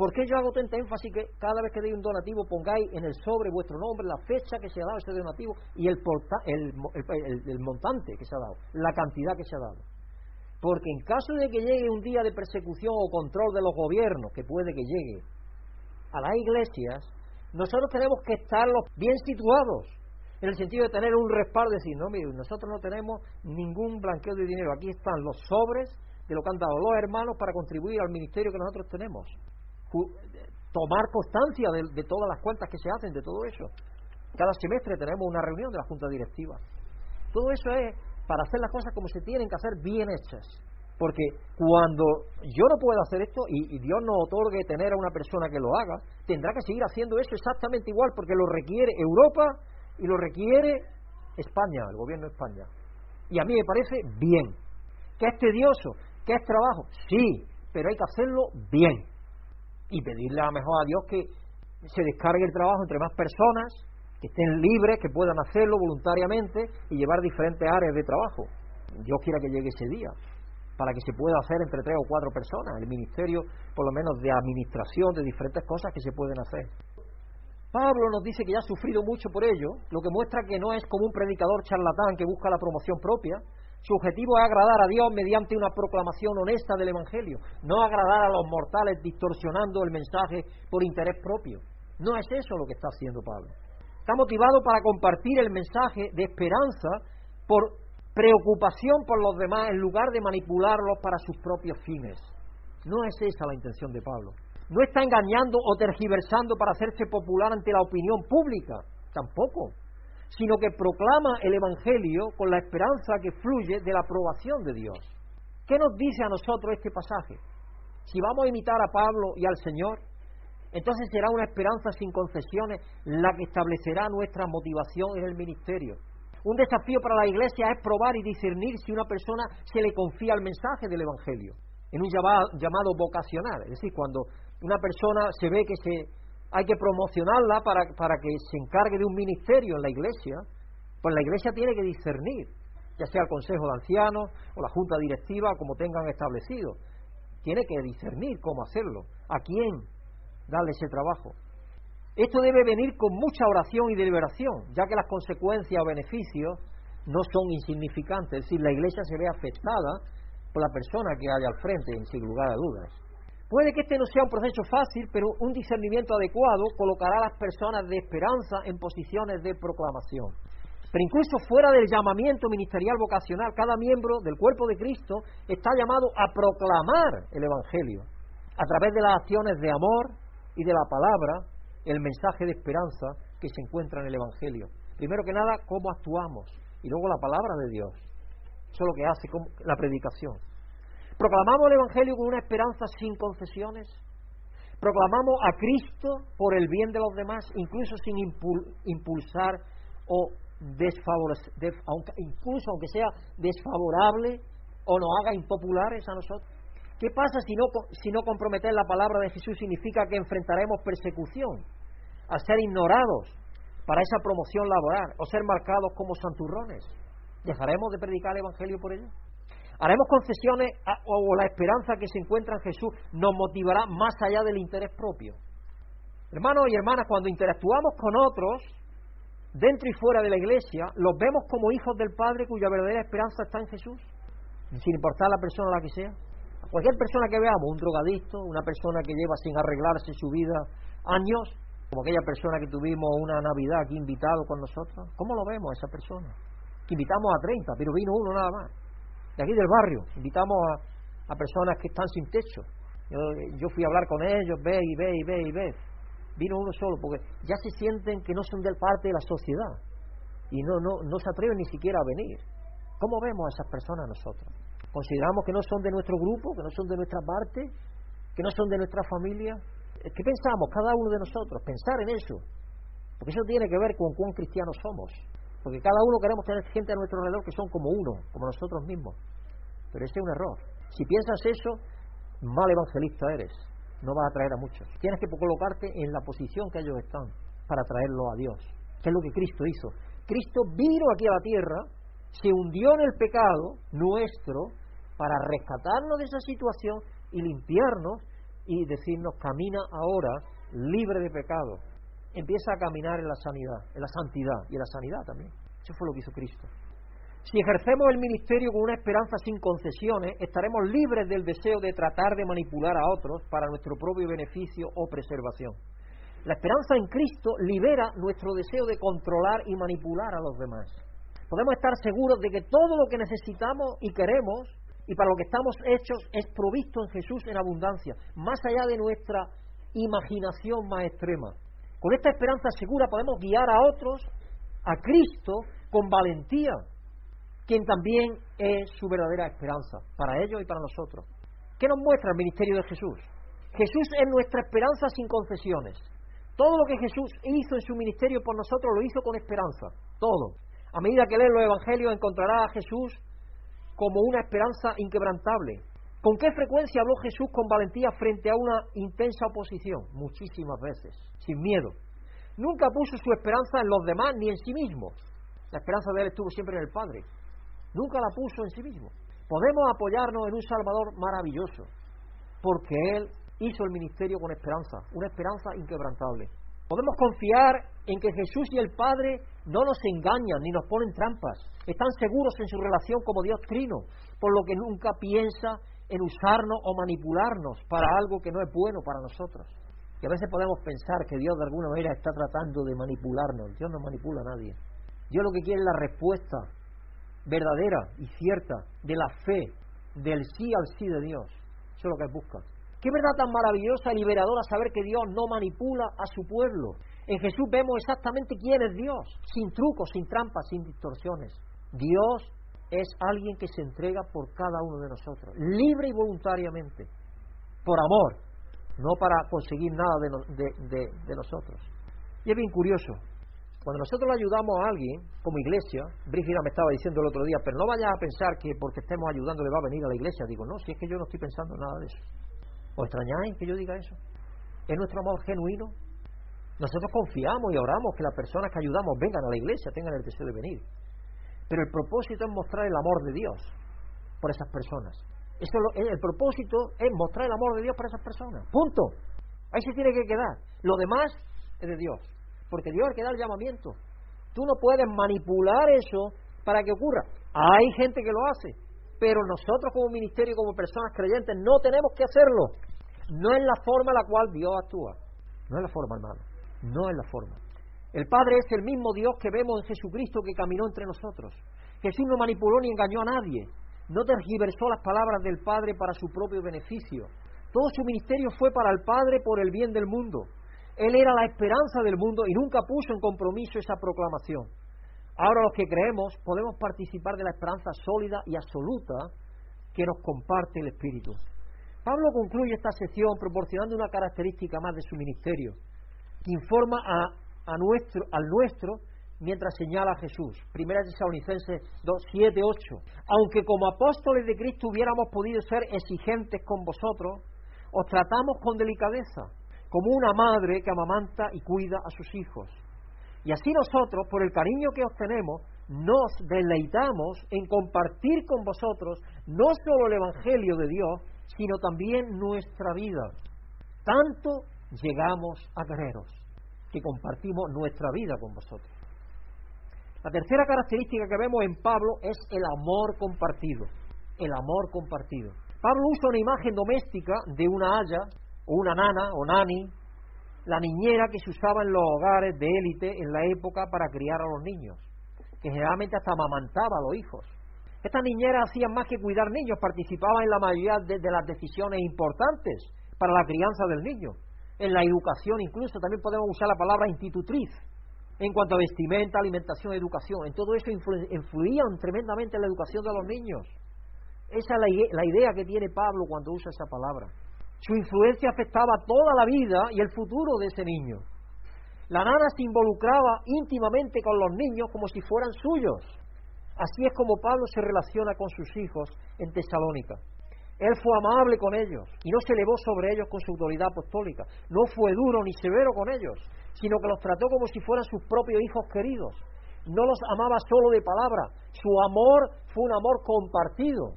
¿Por qué yo hago tanta énfasis que cada vez que deis un donativo pongáis en el sobre vuestro nombre, la fecha que se ha dado ese donativo y el, el, montante que se ha dado, la cantidad que se ha dado? Porque en caso de que llegue un día de persecución o control de los gobiernos, que puede que llegue, a las iglesias, nosotros tenemos que estar bien situados, en el sentido de tener un respaldo, decir, no, mire, nosotros no tenemos ningún blanqueo de dinero, aquí están los sobres de lo que han dado los hermanos para contribuir al ministerio que nosotros tenemos tomar constancia de, todas las cuentas que se hacen, de todo eso. Cada semestre tenemos una reunión de la Junta Directiva. Todo eso es para hacer las cosas como se tienen que hacer bien hechas. Porque cuando yo no puedo hacer esto y, Dios no otorgue tener a una persona que lo haga, tendrá que seguir haciendo eso exactamente igual porque lo requiere Europa y lo requiere España, el gobierno de España. Y a mí me parece bien. ¿Que es tedioso? ¿Que es trabajo? Sí, pero hay que hacerlo bien y pedirle a mejor a Dios que se descargue el trabajo entre más personas, que estén libres, que puedan hacerlo voluntariamente y llevar diferentes áreas de trabajo. Dios quiera que llegue ese día, para que se pueda hacer entre tres o cuatro personas, el ministerio por lo menos de administración de diferentes cosas que se pueden hacer. Pablo nos dice que ya ha sufrido mucho por ello, lo que muestra que no es como un predicador charlatán que busca la promoción propia, su objetivo es agradar a Dios mediante una proclamación honesta del Evangelio, no agradar a los mortales distorsionando el mensaje por interés propio. No es eso lo que está haciendo Pablo. Está motivado para compartir el mensaje de esperanza por preocupación por los demás en lugar de manipularlos para sus propios fines. No es esa la intención de Pablo. No está engañando o tergiversando para hacerse popular ante la opinión pública. Tampoco sino que proclama el Evangelio con la esperanza que fluye de la aprobación de Dios. ¿Qué nos dice a nosotros este pasaje? Si vamos a imitar a Pablo y al Señor, entonces será una esperanza sin concesiones la que establecerá nuestra motivación en el ministerio. Un desafío para la Iglesia es probar y discernir si una persona se le confía el mensaje del Evangelio, en un llamado, vocacional, es decir, cuando una persona se ve que se hay que promocionarla para, para que se encargue de un ministerio en la iglesia, pues la iglesia tiene que discernir, ya sea el consejo de ancianos o la junta directiva, como tengan establecido. Tiene que discernir cómo hacerlo, a quién darle ese trabajo. Esto debe venir con mucha oración y deliberación, ya que las consecuencias o beneficios no son insignificantes, es decir, la iglesia se ve afectada por la persona que hay al frente, sin lugar a dudas. Puede que este no sea un proceso fácil, pero un discernimiento adecuado colocará a las personas de esperanza en posiciones de proclamación. Pero incluso fuera del llamamiento ministerial vocacional, cada miembro del cuerpo de Cristo está llamado a proclamar el Evangelio a través de las acciones de amor y de la palabra, el mensaje de esperanza que se encuentra en el Evangelio. Primero que nada, cómo actuamos y luego la palabra de Dios. Eso es lo que hace la predicación. Proclamamos el Evangelio con una esperanza sin concesiones. Proclamamos a Cristo por el bien de los demás, incluso sin impulsar o desfavorecer, incluso aunque sea desfavorable o nos haga impopulares a nosotros. ¿Qué pasa si no, si no comprometer la palabra de Jesús significa que enfrentaremos persecución, a ser ignorados para esa promoción laboral o ser marcados como santurrones? ¿Dejaremos de predicar el Evangelio por ello? ¿Haremos concesiones o la esperanza que se encuentra en Jesús nos motivará más allá del interés propio? Hermanos y hermanas, cuando interactuamos con otros, dentro y fuera de la iglesia, los vemos como hijos del Padre cuya verdadera esperanza está en Jesús, sin importar la persona a la que sea. Cualquier persona que veamos, un drogadicto, una persona que lleva sin arreglarse su vida años, como aquella persona que tuvimos una Navidad aquí invitado con nosotros, ¿cómo lo vemos a esa persona? Que invitamos a 30, pero vino uno nada más. De aquí del barrio, invitamos a, personas que están sin techo. Yo, yo fui a hablar con ellos, ve y ve y ve y ve vino uno solo, porque ya se sienten que no son del parte de la sociedad y no, no, no se atreven ni siquiera a venir. ¿Cómo vemos a esas personas nosotros? ¿Consideramos que no son de nuestro grupo, que no son de nuestra parte, que no son de nuestra familia? ¿Qué pensamos cada uno de nosotros? Pensar en eso. Porque eso tiene que ver con cuán cristianos somos. Porque cada uno queremos tener gente a nuestro alrededor que son como uno, como nosotros mismos. Pero ese es un error. Si piensas eso, mal evangelista eres no vas a atraer a muchos. Tienes que colocarte en la posición que ellos están para traerlo a Dios, que es lo que Cristo hizo. Cristo vino aquí a la tierra, se hundió en el pecado nuestro para rescatarnos de esa situación y limpiarnos y decirnos, camina ahora libre de pecado. Empieza a caminar en la sanidad, en la santidad y en la sanidad también. Eso fue lo que hizo Cristo. Si ejercemos el ministerio con una esperanza sin concesiones, estaremos libres del deseo de tratar de manipular a otros para nuestro propio beneficio o preservación. La esperanza en Cristo libera nuestro deseo de controlar y manipular a los demás. Podemos estar seguros de que todo lo que necesitamos y queremos y para lo que estamos hechos es provisto en Jesús en abundancia, más allá de nuestra imaginación más extrema. Con esta esperanza segura podemos guiar a otros a Cristo con valentía quien también es su verdadera esperanza, para ellos y para nosotros. ¿Qué nos muestra el ministerio de Jesús? Jesús es nuestra esperanza sin concesiones. Todo lo que Jesús hizo en su ministerio por nosotros lo hizo con esperanza, todo. A medida que lee los evangelios encontrará a Jesús como una esperanza inquebrantable. ¿Con qué frecuencia habló Jesús con valentía frente a una intensa oposición? Muchísimas veces, sin miedo. Nunca puso su esperanza en los demás ni en sí mismo. La esperanza de él estuvo siempre en el Padre. Nunca la puso en sí mismo. Podemos apoyarnos en un Salvador maravilloso, porque Él hizo el ministerio con esperanza, una esperanza inquebrantable. Podemos confiar en que Jesús y el Padre no nos engañan ni nos ponen trampas. Están seguros en su relación como Dios trino, por lo que nunca piensa en usarnos o manipularnos para algo que no es bueno para nosotros. Y a veces podemos pensar que Dios de alguna manera está tratando de manipularnos. Dios no manipula a nadie. Dios lo que quiere es la respuesta verdadera y cierta de la fe, del sí al sí de Dios. Eso es lo que busca. Qué verdad tan maravillosa y liberadora saber que Dios no manipula a su pueblo. En Jesús vemos exactamente quién es Dios, sin trucos, sin trampas, sin distorsiones. Dios es alguien que se entrega por cada uno de nosotros, libre y voluntariamente, por amor, no para conseguir nada de, de nosotros. Y es bien curioso, cuando nosotros le ayudamos a alguien, como iglesia, Brígida me estaba diciendo el otro día, pero no vayas a pensar que porque estemos ayudando le va a venir a la iglesia. Digo, no, si es que yo no estoy pensando nada de eso. ¿Os extrañáis que yo diga eso? ¿Es nuestro amor genuino? Nosotros confiamos y oramos que las personas que ayudamos vengan a la iglesia, tengan el deseo de venir. Pero el propósito es mostrar el amor de Dios por esas personas. Eso el propósito es mostrar el amor de Dios por esas personas. Punto. Ahí se tiene que quedar. Lo demás es de Dios. Porque Dios es el que da el llamamiento. Tú no puedes manipular eso para que ocurra. Hay gente que lo hace, pero nosotros como ministerio, como personas creyentes, no tenemos que hacerlo. No es la forma en la cual Dios actúa. No es la forma, hermano. No es la forma. El Padre es el mismo Dios que vemos en Jesucristo que caminó entre nosotros. Jesús no manipuló ni engañó a nadie. No tergiversó las palabras del Padre para su propio beneficio. Todo su ministerio fue para el Padre por el bien del mundo. Él era la esperanza del mundo y nunca puso en compromiso esa proclamación. Ahora los que creemos podemos participar de la esperanza sólida y absoluta que nos comparte el Espíritu. Pablo concluye esta sección proporcionando una característica más de su ministerio, que informa a, nuestro, al nuestro mientras señala a Jesús. Primera Tesalonicenses 2, 7, 8. Aunque como apóstoles de Cristo hubiéramos podido ser exigentes con vosotros, os tratamos con delicadeza, como una madre que amamanta y cuida a sus hijos. Y así nosotros, por el cariño que os tenemos, nos deleitamos en compartir con vosotros no solo el Evangelio de Dios, sino también nuestra vida. Tanto llegamos a quereros que compartimos nuestra vida con vosotros. La tercera característica que vemos en Pablo es el amor compartido. El amor compartido. Pablo usa una imagen doméstica de una haya, o una nana, o nani, la niñera que se usaba en los hogares de élite en la época para criar a los niños, que generalmente hasta amamantaba a los hijos. Estas niñeras hacían más que cuidar niños, participaban en la mayoría de, de las decisiones importantes para la crianza del niño. En la educación incluso también podemos usar la palabra institutriz en cuanto a vestimenta, alimentación, educación. En todo eso influían tremendamente en la educación de los niños. Esa es la idea que tiene Pablo cuando usa esa palabra. Su influencia afectaba toda la vida y el futuro de ese niño. La nana se involucraba íntimamente con los niños como si fueran suyos. Así es como Pablo se relaciona con sus hijos en Tesalónica. Él fue amable con ellos y no se elevó sobre ellos con su autoridad apostólica. No fue duro ni severo con ellos, sino que los trató como si fueran sus propios hijos queridos. No los amaba solo de palabra, su amor fue un amor compartido.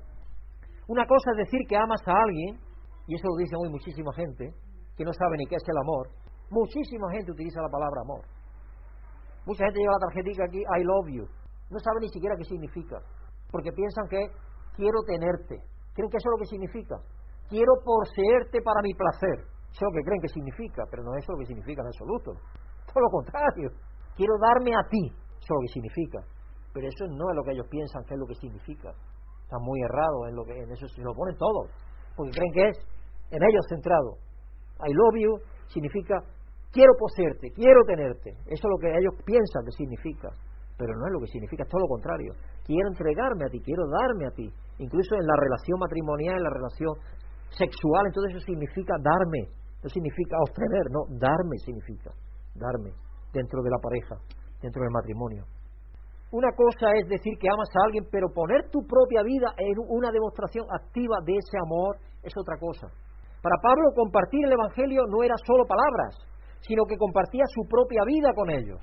Una cosa es decir que amas a alguien, y eso lo dice hoy muchísima gente, que no sabe ni qué es el amor. Muchísima gente utiliza la palabra amor. Mucha gente lleva la tarjetita aquí, I love you. No sabe ni siquiera qué significa, porque piensan que quiero tenerte. Creen que eso es lo que significa. Quiero poseerte para mi placer. Eso es lo que creen que significa, pero no es lo que significa en absoluto. Todo lo contrario. Quiero darme a ti. Eso es lo que significa. Pero eso no es lo que ellos piensan que es lo que significa están muy errados en, lo que, en eso, se lo ponen todo, porque creen que es en ellos centrado. I love you significa quiero poseerte, quiero tenerte. Eso es lo que ellos piensan que significa, pero no es lo que significa, es todo lo contrario. Quiero entregarme a ti, quiero darme a ti. Incluso en la relación matrimonial, en la relación sexual, entonces eso significa darme, no significa obtener, no, darme significa, darme dentro de la pareja, dentro del matrimonio. Una cosa es decir que amas a alguien, pero poner tu propia vida en una demostración activa de ese amor es otra cosa. Para Pablo compartir el Evangelio no era solo palabras, sino que compartía su propia vida con ellos.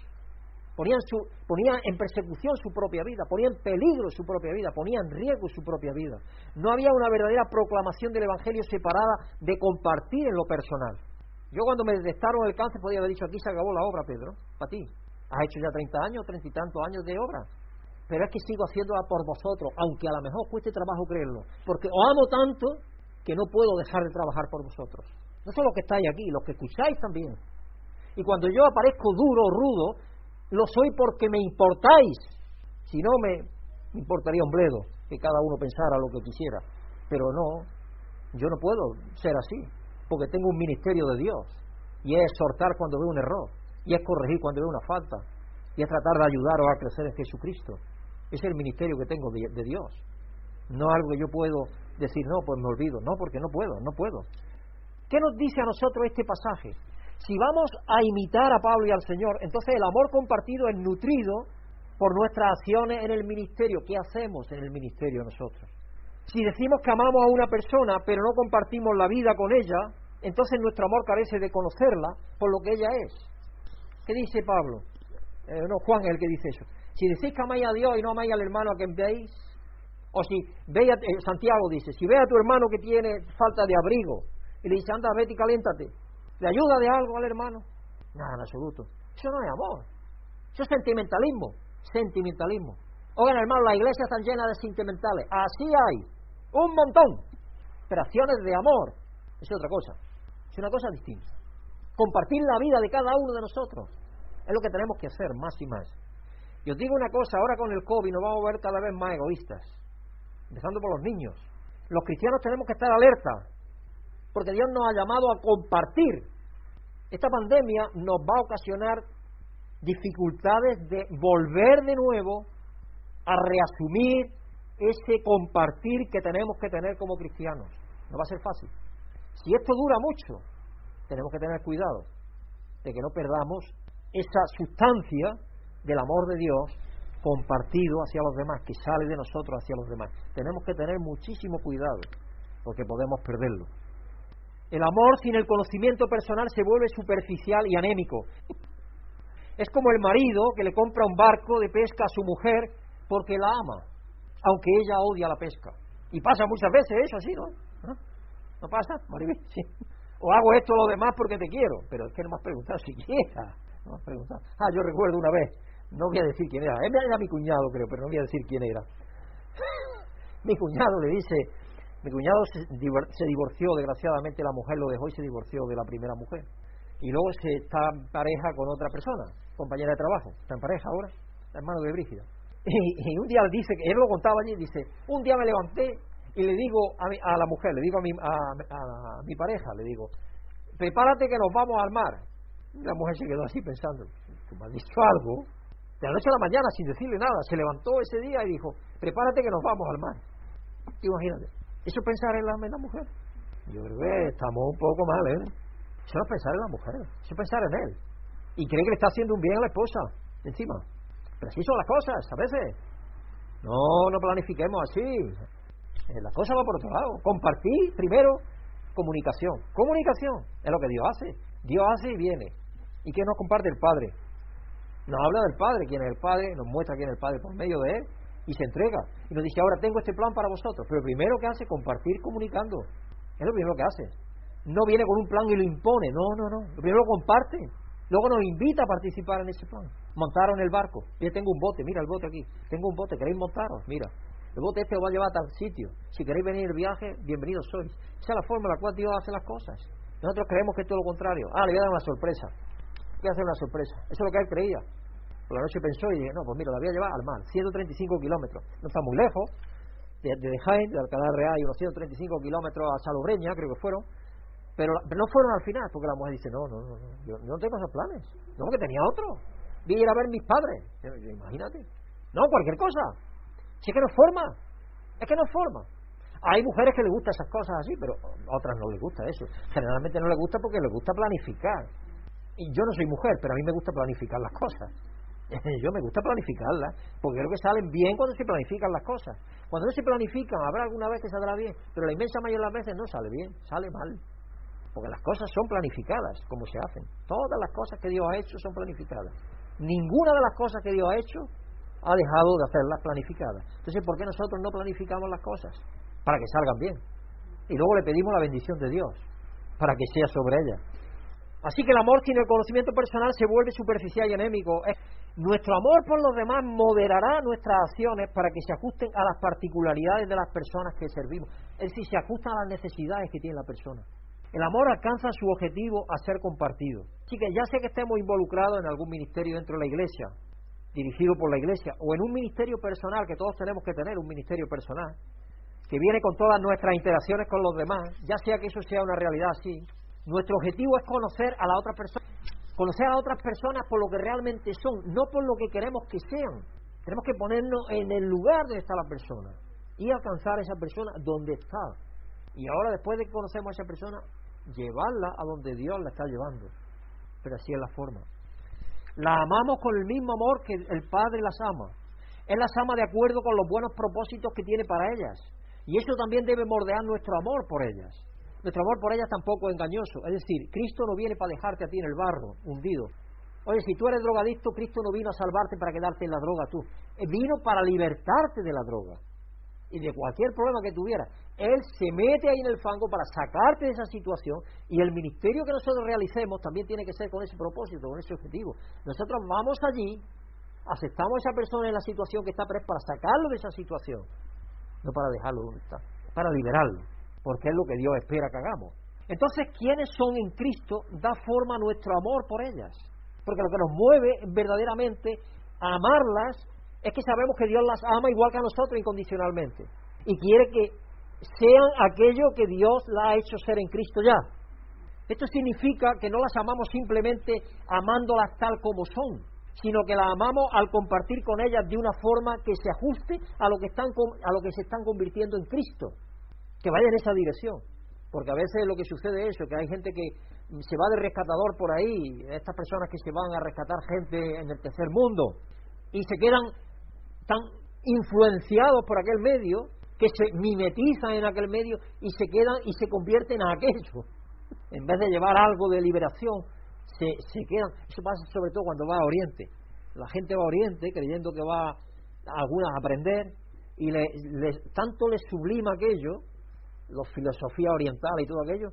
Ponía, su, en persecución su propia vida, ponía en peligro su propia vida, ponía en riesgo su propia vida. No había una verdadera proclamación del Evangelio separada de compartir en lo personal. Yo cuando me detectaron el cáncer podía haber dicho, aquí se acabó la obra, Pedro, para ti. Has hecho ya 30 años, 30 y tantos años de obra. Pero es que sigo haciéndola por vosotros, aunque a lo mejor cueste trabajo creerlo. Porque os amo tanto que no puedo dejar de trabajar por vosotros. No solo los que estáis aquí, los que escucháis también. Y cuando yo aparezco duro rudo, lo soy porque me importáis. Si no, me, importaría un bledo que cada uno pensara lo que quisiera. Pero no, yo no puedo ser así, porque tengo un ministerio de Dios. Y es exhortar cuando veo un error y es corregir cuando veo una falta, y es tratar de ayudaros a crecer en Jesucristo. Es el ministerio que tengo de, de Dios. No algo que yo puedo decir, no, pues me olvido. No, porque no puedo, no puedo. ¿Qué nos dice a nosotros este pasaje? Si vamos a imitar a Pablo y al Señor, entonces el amor compartido es nutrido por nuestras acciones en el ministerio. ¿Qué hacemos en el ministerio nosotros? Si decimos que amamos a una persona, pero no compartimos la vida con ella, entonces nuestro amor carece de conocerla por lo que ella es. ¿Qué dice Pablo? Eh, no, Juan es el que dice eso. Si decís que amáis a Dios y no amáis al hermano a quien veis, o si veis, eh, Santiago dice, si ve a tu hermano que tiene falta de abrigo y le dice, anda, vete y caléntate, ¿Le ayuda de algo al hermano? Nada, en absoluto. Eso no es amor. Eso es sentimentalismo. Sentimentalismo. Oigan, hermano, las iglesias están llenas de sentimentales. Así hay. Un montón. Pero acciones de amor es otra cosa. Es una cosa distinta. Compartir la vida de cada uno de nosotros. Es lo que tenemos que hacer más y más. Y os digo una cosa, ahora con el COVID nos vamos a ver cada vez más egoístas. Empezando por los niños. Los cristianos tenemos que estar alerta. Porque Dios nos ha llamado a compartir. Esta pandemia nos va a ocasionar dificultades de volver de nuevo a reasumir ese compartir que tenemos que tener como cristianos. No va a ser fácil. Si esto dura mucho, tenemos que tener cuidado de que no perdamos esa sustancia del amor de Dios compartido hacia los demás, que sale de nosotros hacia los demás. Tenemos que tener muchísimo cuidado, porque podemos perderlo. El amor sin el conocimiento personal se vuelve superficial y anémico. Es como el marido que le compra un barco de pesca a su mujer porque la ama, aunque ella odia la pesca. Y pasa muchas veces eso así, ¿no? ¿No, pasa, Maribel? Sí. O hago esto o lo demás porque te quiero, pero es que no me has preguntado siquiera. No me has preguntado. Ah, yo recuerdo una vez, no voy a decir quién era, era mi cuñado creo, pero no voy a decir quién era. mi cuñado le dice, mi cuñado se, divorció, desgraciadamente la mujer lo dejó y se divorció de la primera mujer. Y luego se está en pareja con otra persona, compañera de trabajo, está en pareja ahora, hermano de Brígida. Y, un día dice, él lo contaba allí, dice, un día me levanté y le digo a, a la mujer, le digo a mi, a, mi pareja, le digo, prepárate que nos vamos al mar. Y la mujer se quedó así pensando, tú me has dicho algo. De la noche a la mañana, sin decirle nada, se levantó ese día y dijo, prepárate que nos vamos al mar. Imagínate, eso pensar en la, en la mujer. Yo creo que estamos un poco mal, ¿eh? Eso no es pensar en la mujer, eso es pensar en él. Y cree que le está haciendo un bien a la esposa, encima. Pero así son las cosas, a veces. No, no planifiquemos así. Eh, la cosa va por otro lado. Compartir primero comunicación. Comunicación es lo que Dios hace. Dios hace y viene. ¿Y qué nos comparte el Padre? Nos habla del Padre, quién es el Padre, nos muestra quién es el Padre por medio de Él y se entrega. Y nos dice, ahora tengo este plan para vosotros. Pero primero que hace, compartir comunicando. Es lo primero que hace. No viene con un plan y lo impone. No, no, no. Lo primero lo comparte. Luego nos invita a participar en ese plan. Montaron el barco. Yo tengo un bote, mira el bote aquí. Tengo un bote, ¿queréis montaros? Mira. El bote este os va a llevar a tal sitio. Si queréis venir el viaje, bienvenidos sois. Esa es la forma en la cual Dios hace las cosas. Nosotros creemos que es todo lo contrario. Ah, le voy a dar una sorpresa. Voy a hacer una sorpresa. Eso es lo que él creía. Por la noche pensó y dije, no, pues mira, la voy a llevar al mar. 135 kilómetros. No está muy lejos. De, de Jaén, de Alcalá Real, y unos 135 kilómetros a Salobreña, creo que fueron. Pero, no fueron al final, porque la mujer dice, no, no, no, yo, no tengo esos planes. No, que tenía otro. Vi ir a ver mis padres. imagínate. No, cualquier cosa. Si es que no forma. Es que no forma. Hay mujeres que les gustan esas cosas así, pero otras no les gusta eso. Generalmente no les gusta porque les gusta planificar. Y yo no soy mujer, pero a mí me gusta planificar las cosas. yo me gusta planificarlas, porque creo que salen bien cuando se planifican las cosas. Cuando no se planifican, habrá alguna vez que saldrá bien, pero la inmensa mayoría de las veces no sale bien, sale mal. Porque las cosas son planificadas, como se hacen. Todas las cosas que Dios ha hecho son planificadas. Ninguna de las cosas que Dios ha hecho ha dejado de hacerlas planificadas. Entonces, ¿por qué nosotros no planificamos las cosas? Para que salgan bien. Y luego le pedimos la bendición de Dios, para que sea sobre ellas. Así que el amor sin el conocimiento personal se vuelve superficial y anémico. Nuestro amor por los demás moderará nuestras acciones para que se ajusten a las particularidades de las personas que servimos. Es decir, se ajustan a las necesidades que tiene la persona. El amor alcanza su objetivo a ser compartido. Así que ya sea que estemos involucrados en algún ministerio dentro de la iglesia, dirigido por la iglesia, o en un ministerio personal, que todos tenemos que tener un ministerio personal, que viene con todas nuestras interacciones con los demás, ya sea que eso sea una realidad así, nuestro objetivo es conocer a la otra persona, conocer a otras personas por lo que realmente son, no por lo que queremos que sean. Tenemos que ponernos en el lugar donde está la persona y alcanzar a esa persona donde está. Y ahora, después de que conocemos a esa persona, llevarla a donde Dios la está llevando. Pero así es la forma. La amamos con el mismo amor que el Padre las ama. Él las ama de acuerdo con los buenos propósitos que tiene para ellas. Y eso también debe mordear nuestro amor por ellas. Nuestro amor por ellas tampoco es engañoso. Es decir, Cristo no viene para dejarte a ti en el barro, hundido. Oye, si tú eres drogadicto, Cristo no vino a salvarte para quedarte en la droga tú. Vino para libertarte de la droga. y de cualquier problema que tuviera, Él se mete ahí en el fango para sacarte de esa situación y el ministerio que nosotros realicemos también tiene que ser con ese propósito, con ese objetivo. Nosotros vamos allí, aceptamos a esa persona en la situación que está presa para sacarlo de esa situación, no para dejarlo donde está, para liberarlo, porque es lo que Dios espera que hagamos. Entonces, ¿quiénes son en Cristo? Da forma a nuestro amor por ellas. Porque lo que nos mueve verdaderamente a amarlas es que sabemos que Dios las ama igual que a nosotros incondicionalmente. Y quiere que sean aquello que Dios la ha hecho ser en Cristo ya. Esto significa que no las amamos simplemente amándolas tal como son, sino que las amamos al compartir con ellas de una forma que se ajuste a lo que, están, a lo que se están convirtiendo en Cristo, que vaya en esa dirección. Porque a veces lo que sucede es eso, que hay gente que se va de rescatador por ahí, estas personas que se van a rescatar gente en el tercer mundo, y se quedan tan influenciados por aquel medio que se mimetizan en aquel medio y se quedan y se convierten en aquello. En vez de llevar algo de liberación, se, se quedan. Eso pasa sobre todo cuando va a Oriente. La gente va a Oriente creyendo que va a algunas a aprender y le, tanto les sublima aquello, la filosofía oriental y todo aquello,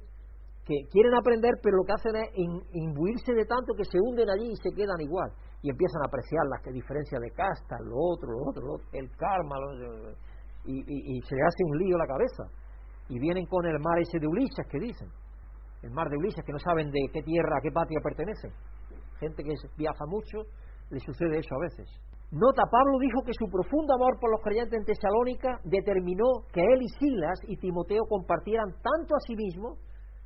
que quieren aprender, pero lo que hacen es imbuirse de tanto que se hunden allí y se quedan igual y empiezan a apreciar las diferencias de casta, lo otro, lo otro, el karma, y, y, se le hace un lío la cabeza. Y vienen con el mar ese de Ulises que dicen, el mar de Ulises, que no saben de qué tierra, a qué patria pertenecen. Gente que viaja mucho, le sucede eso a veces. Nota, Pablo dijo que su profundo amor por los creyentes en Tesalónica determinó que él y Silas y Timoteo compartieran tanto a sí mismo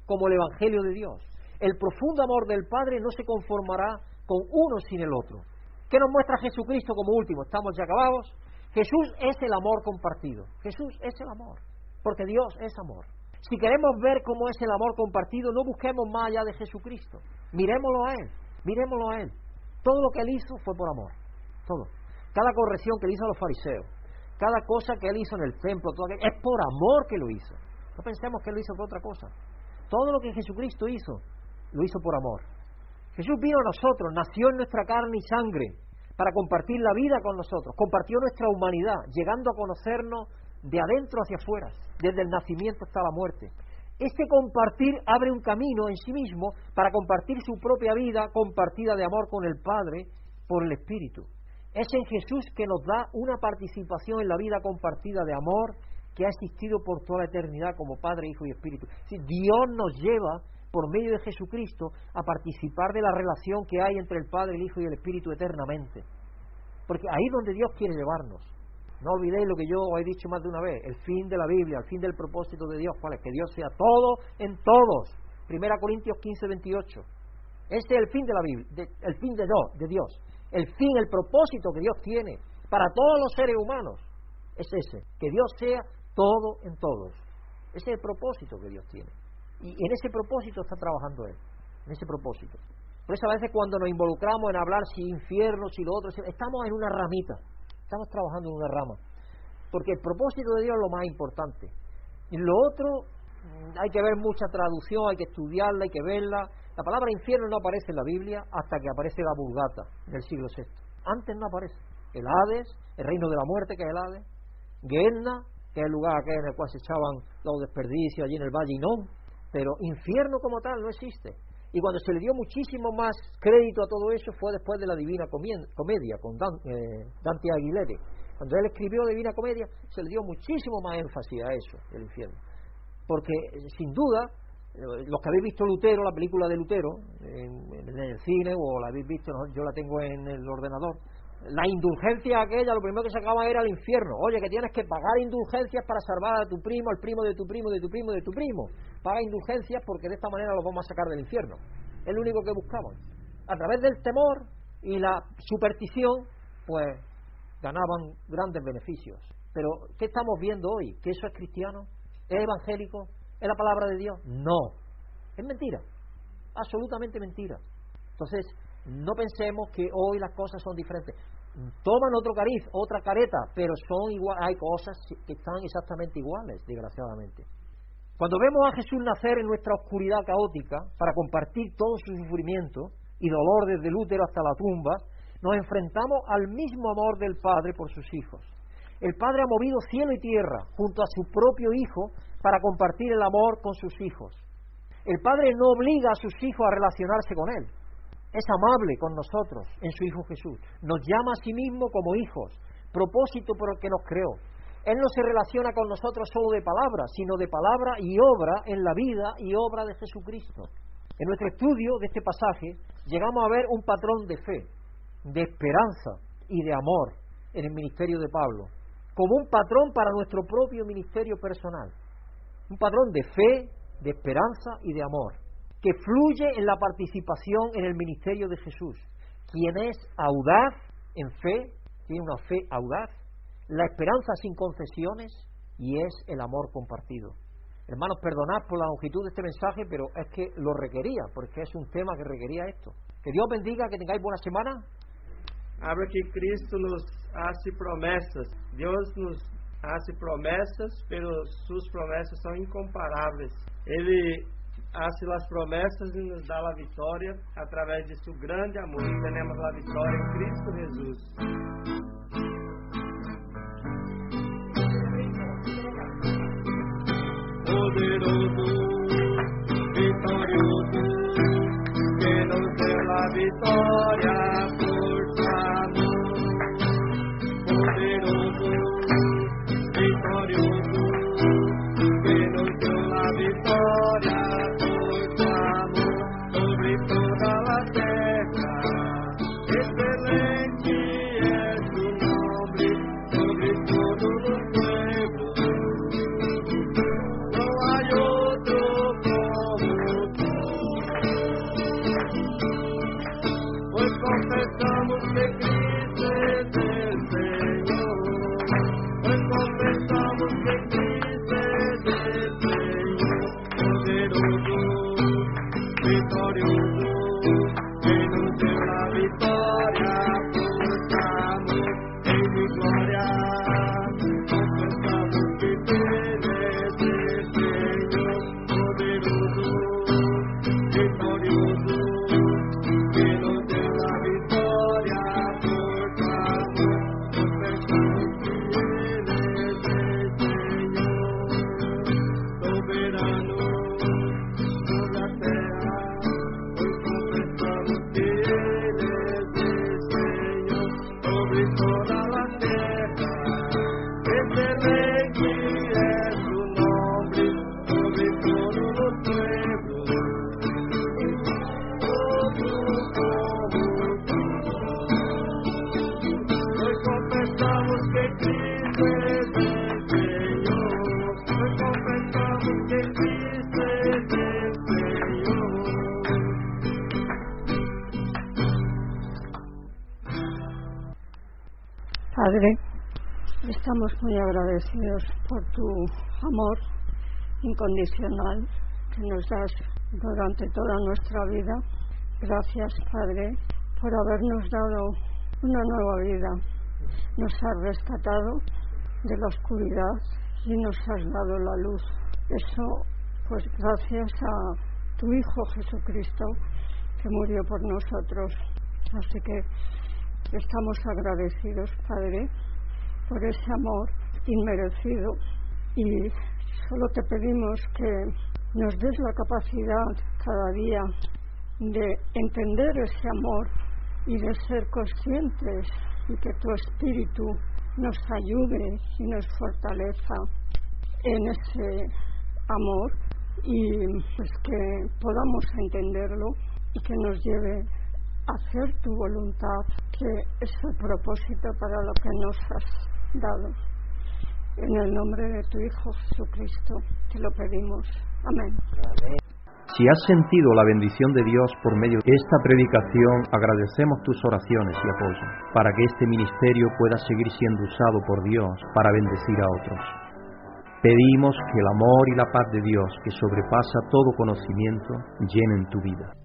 como el Evangelio de Dios. El profundo amor del Padre no se conformará con uno sin el otro. ¿Qué nos muestra Jesucristo como último? Estamos ya acabados. Jesús es el amor compartido. Jesús es el amor, porque Dios es amor. Si queremos ver cómo es el amor compartido, no busquemos más allá de Jesucristo. Mirémoslo a Él, mirémoslo a Él. Todo lo que Él hizo fue por amor. Todo. Cada corrección que Él hizo a los fariseos, cada cosa que Él hizo en el templo, todo es por amor que lo hizo. No pensemos que Él lo hizo por otra cosa. Todo lo que Jesucristo hizo, lo hizo por amor. Jesús vino a nosotros, nació en nuestra carne y sangre para compartir la vida con nosotros, compartió nuestra humanidad, llegando a conocernos de adentro hacia afuera, desde el nacimiento hasta la muerte. Este compartir abre un camino en sí mismo para compartir su propia vida compartida de amor con el Padre por el Espíritu. Es en Jesús que nos da una participación en la vida compartida de amor que ha existido por toda la eternidad como Padre, Hijo y Espíritu. Dios nos lleva por medio de Jesucristo a participar de la relación que hay entre el Padre, el Hijo y el Espíritu eternamente. Porque ahí es donde Dios quiere llevarnos. No olvidéis lo que yo os he dicho más de una vez, el fin de la Biblia, el fin del propósito de Dios, ¿cuál es? Que Dios sea todo en todos. Primera Corintios 15, 28. Este es el fin de la Biblia, el fin de de Dios. El fin, el propósito que Dios tiene para todos los seres humanos es ese, que Dios sea todo en todos. Ese es el propósito que Dios tiene. Y en ese propósito está trabajando Él, en ese propósito. Por eso a veces cuando nos involucramos en hablar si infierno, si lo otro, estamos en una ramita, estamos trabajando en una rama. Porque el propósito de Dios es lo más importante. Y lo otro, hay que ver mucha traducción, hay que estudiarla, hay que verla. La palabra infierno no aparece en la Biblia hasta que aparece la Vulgata del siglo VI. Antes no aparece. El Hades, el reino de la muerte, que es el Hades. Guerna, que es el lugar en el cual se echaban los desperdicios allí en el Valle Inón pero infierno como tal no existe. Y cuando se le dio muchísimo más crédito a todo eso fue después de la Divina Comedia, con eh, Dante Aguilera. Cuando él escribió Divina Comedia, se le dio muchísimo más énfasis a eso, el infierno. Porque, sin duda, los que habéis visto Lutero, la película de Lutero, en, en el cine, o la habéis visto, yo la tengo en el ordenador, la indulgencia aquella, lo primero que sacaba era el infierno. Oye, que tienes que pagar indulgencias para salvar a tu primo, al primo de tu primo, de tu primo, de tu primo. Paga indulgencias porque de esta manera los vamos a sacar del infierno. Es lo único que buscaban. A través del temor y la superstición, pues ganaban grandes beneficios. Pero, ¿qué estamos viendo hoy? ¿Que eso es cristiano? ¿Es evangélico? ¿Es la palabra de Dios? No. Es mentira. Absolutamente mentira. Entonces, no pensemos que hoy las cosas son diferentes. Toman otro cariz, otra careta, pero son igual, hay cosas que están exactamente iguales, desgraciadamente. Cuando vemos a Jesús nacer en nuestra oscuridad caótica para compartir todo su sufrimiento y dolor desde el útero hasta la tumba, nos enfrentamos al mismo amor del Padre por sus hijos. El Padre ha movido cielo y tierra junto a su propio Hijo para compartir el amor con sus hijos. El Padre no obliga a sus hijos a relacionarse con Él. Es amable con nosotros en su Hijo Jesús. Nos llama a sí mismo como hijos, propósito por el que nos creó. Él no se relaciona con nosotros solo de palabra, sino de palabra y obra en la vida y obra de Jesucristo. En nuestro estudio de este pasaje llegamos a ver un patrón de fe, de esperanza y de amor en el ministerio de Pablo, como un patrón para nuestro propio ministerio personal. Un patrón de fe, de esperanza y de amor, que fluye en la participación en el ministerio de Jesús. Quien es audaz en fe, tiene una fe audaz, la esperanza sin concesiones y es el amor compartido. Hermanos, perdonad por la longitud de este mensaje, pero es que lo requería, porque es un tema que requería esto. Que Dios bendiga, que tengáis buena semana. Abra que Cristo nos hace promessas. Deus nos hace promessas, pero suas promessas são incomparáveis. Ele hace as promessas e nos dá a vitória através de seu grande amor. Temos a vitória em Cristo Jesus. poderoso, vitorioso, que nos deu a vitória amor incondicional que nos das durante toda nuestra vida. Gracias, Padre, por habernos dado una nueva vida. Nos has rescatado de la oscuridad y nos has dado la luz. Eso, pues gracias a tu Hijo Jesucristo que murió por nosotros. Así que Estamos agradecidos, Padre, por ese amor inmerecido y solo te pedimos que nos des la capacidad cada día de entender ese amor y de ser conscientes y que tu espíritu nos ayude y nos fortaleza en ese amor y pues que podamos entenderlo y que nos lleve a hacer tu voluntad, que es el propósito para lo que nos has dado. En el nombre de tu Hijo Jesucristo te lo pedimos. Amén. Si has sentido la bendición de Dios por medio de esta predicación, agradecemos tus oraciones y apoyo para que este ministerio pueda seguir siendo usado por Dios para bendecir a otros. Pedimos que el amor y la paz de Dios, que sobrepasa todo conocimiento, llenen tu vida.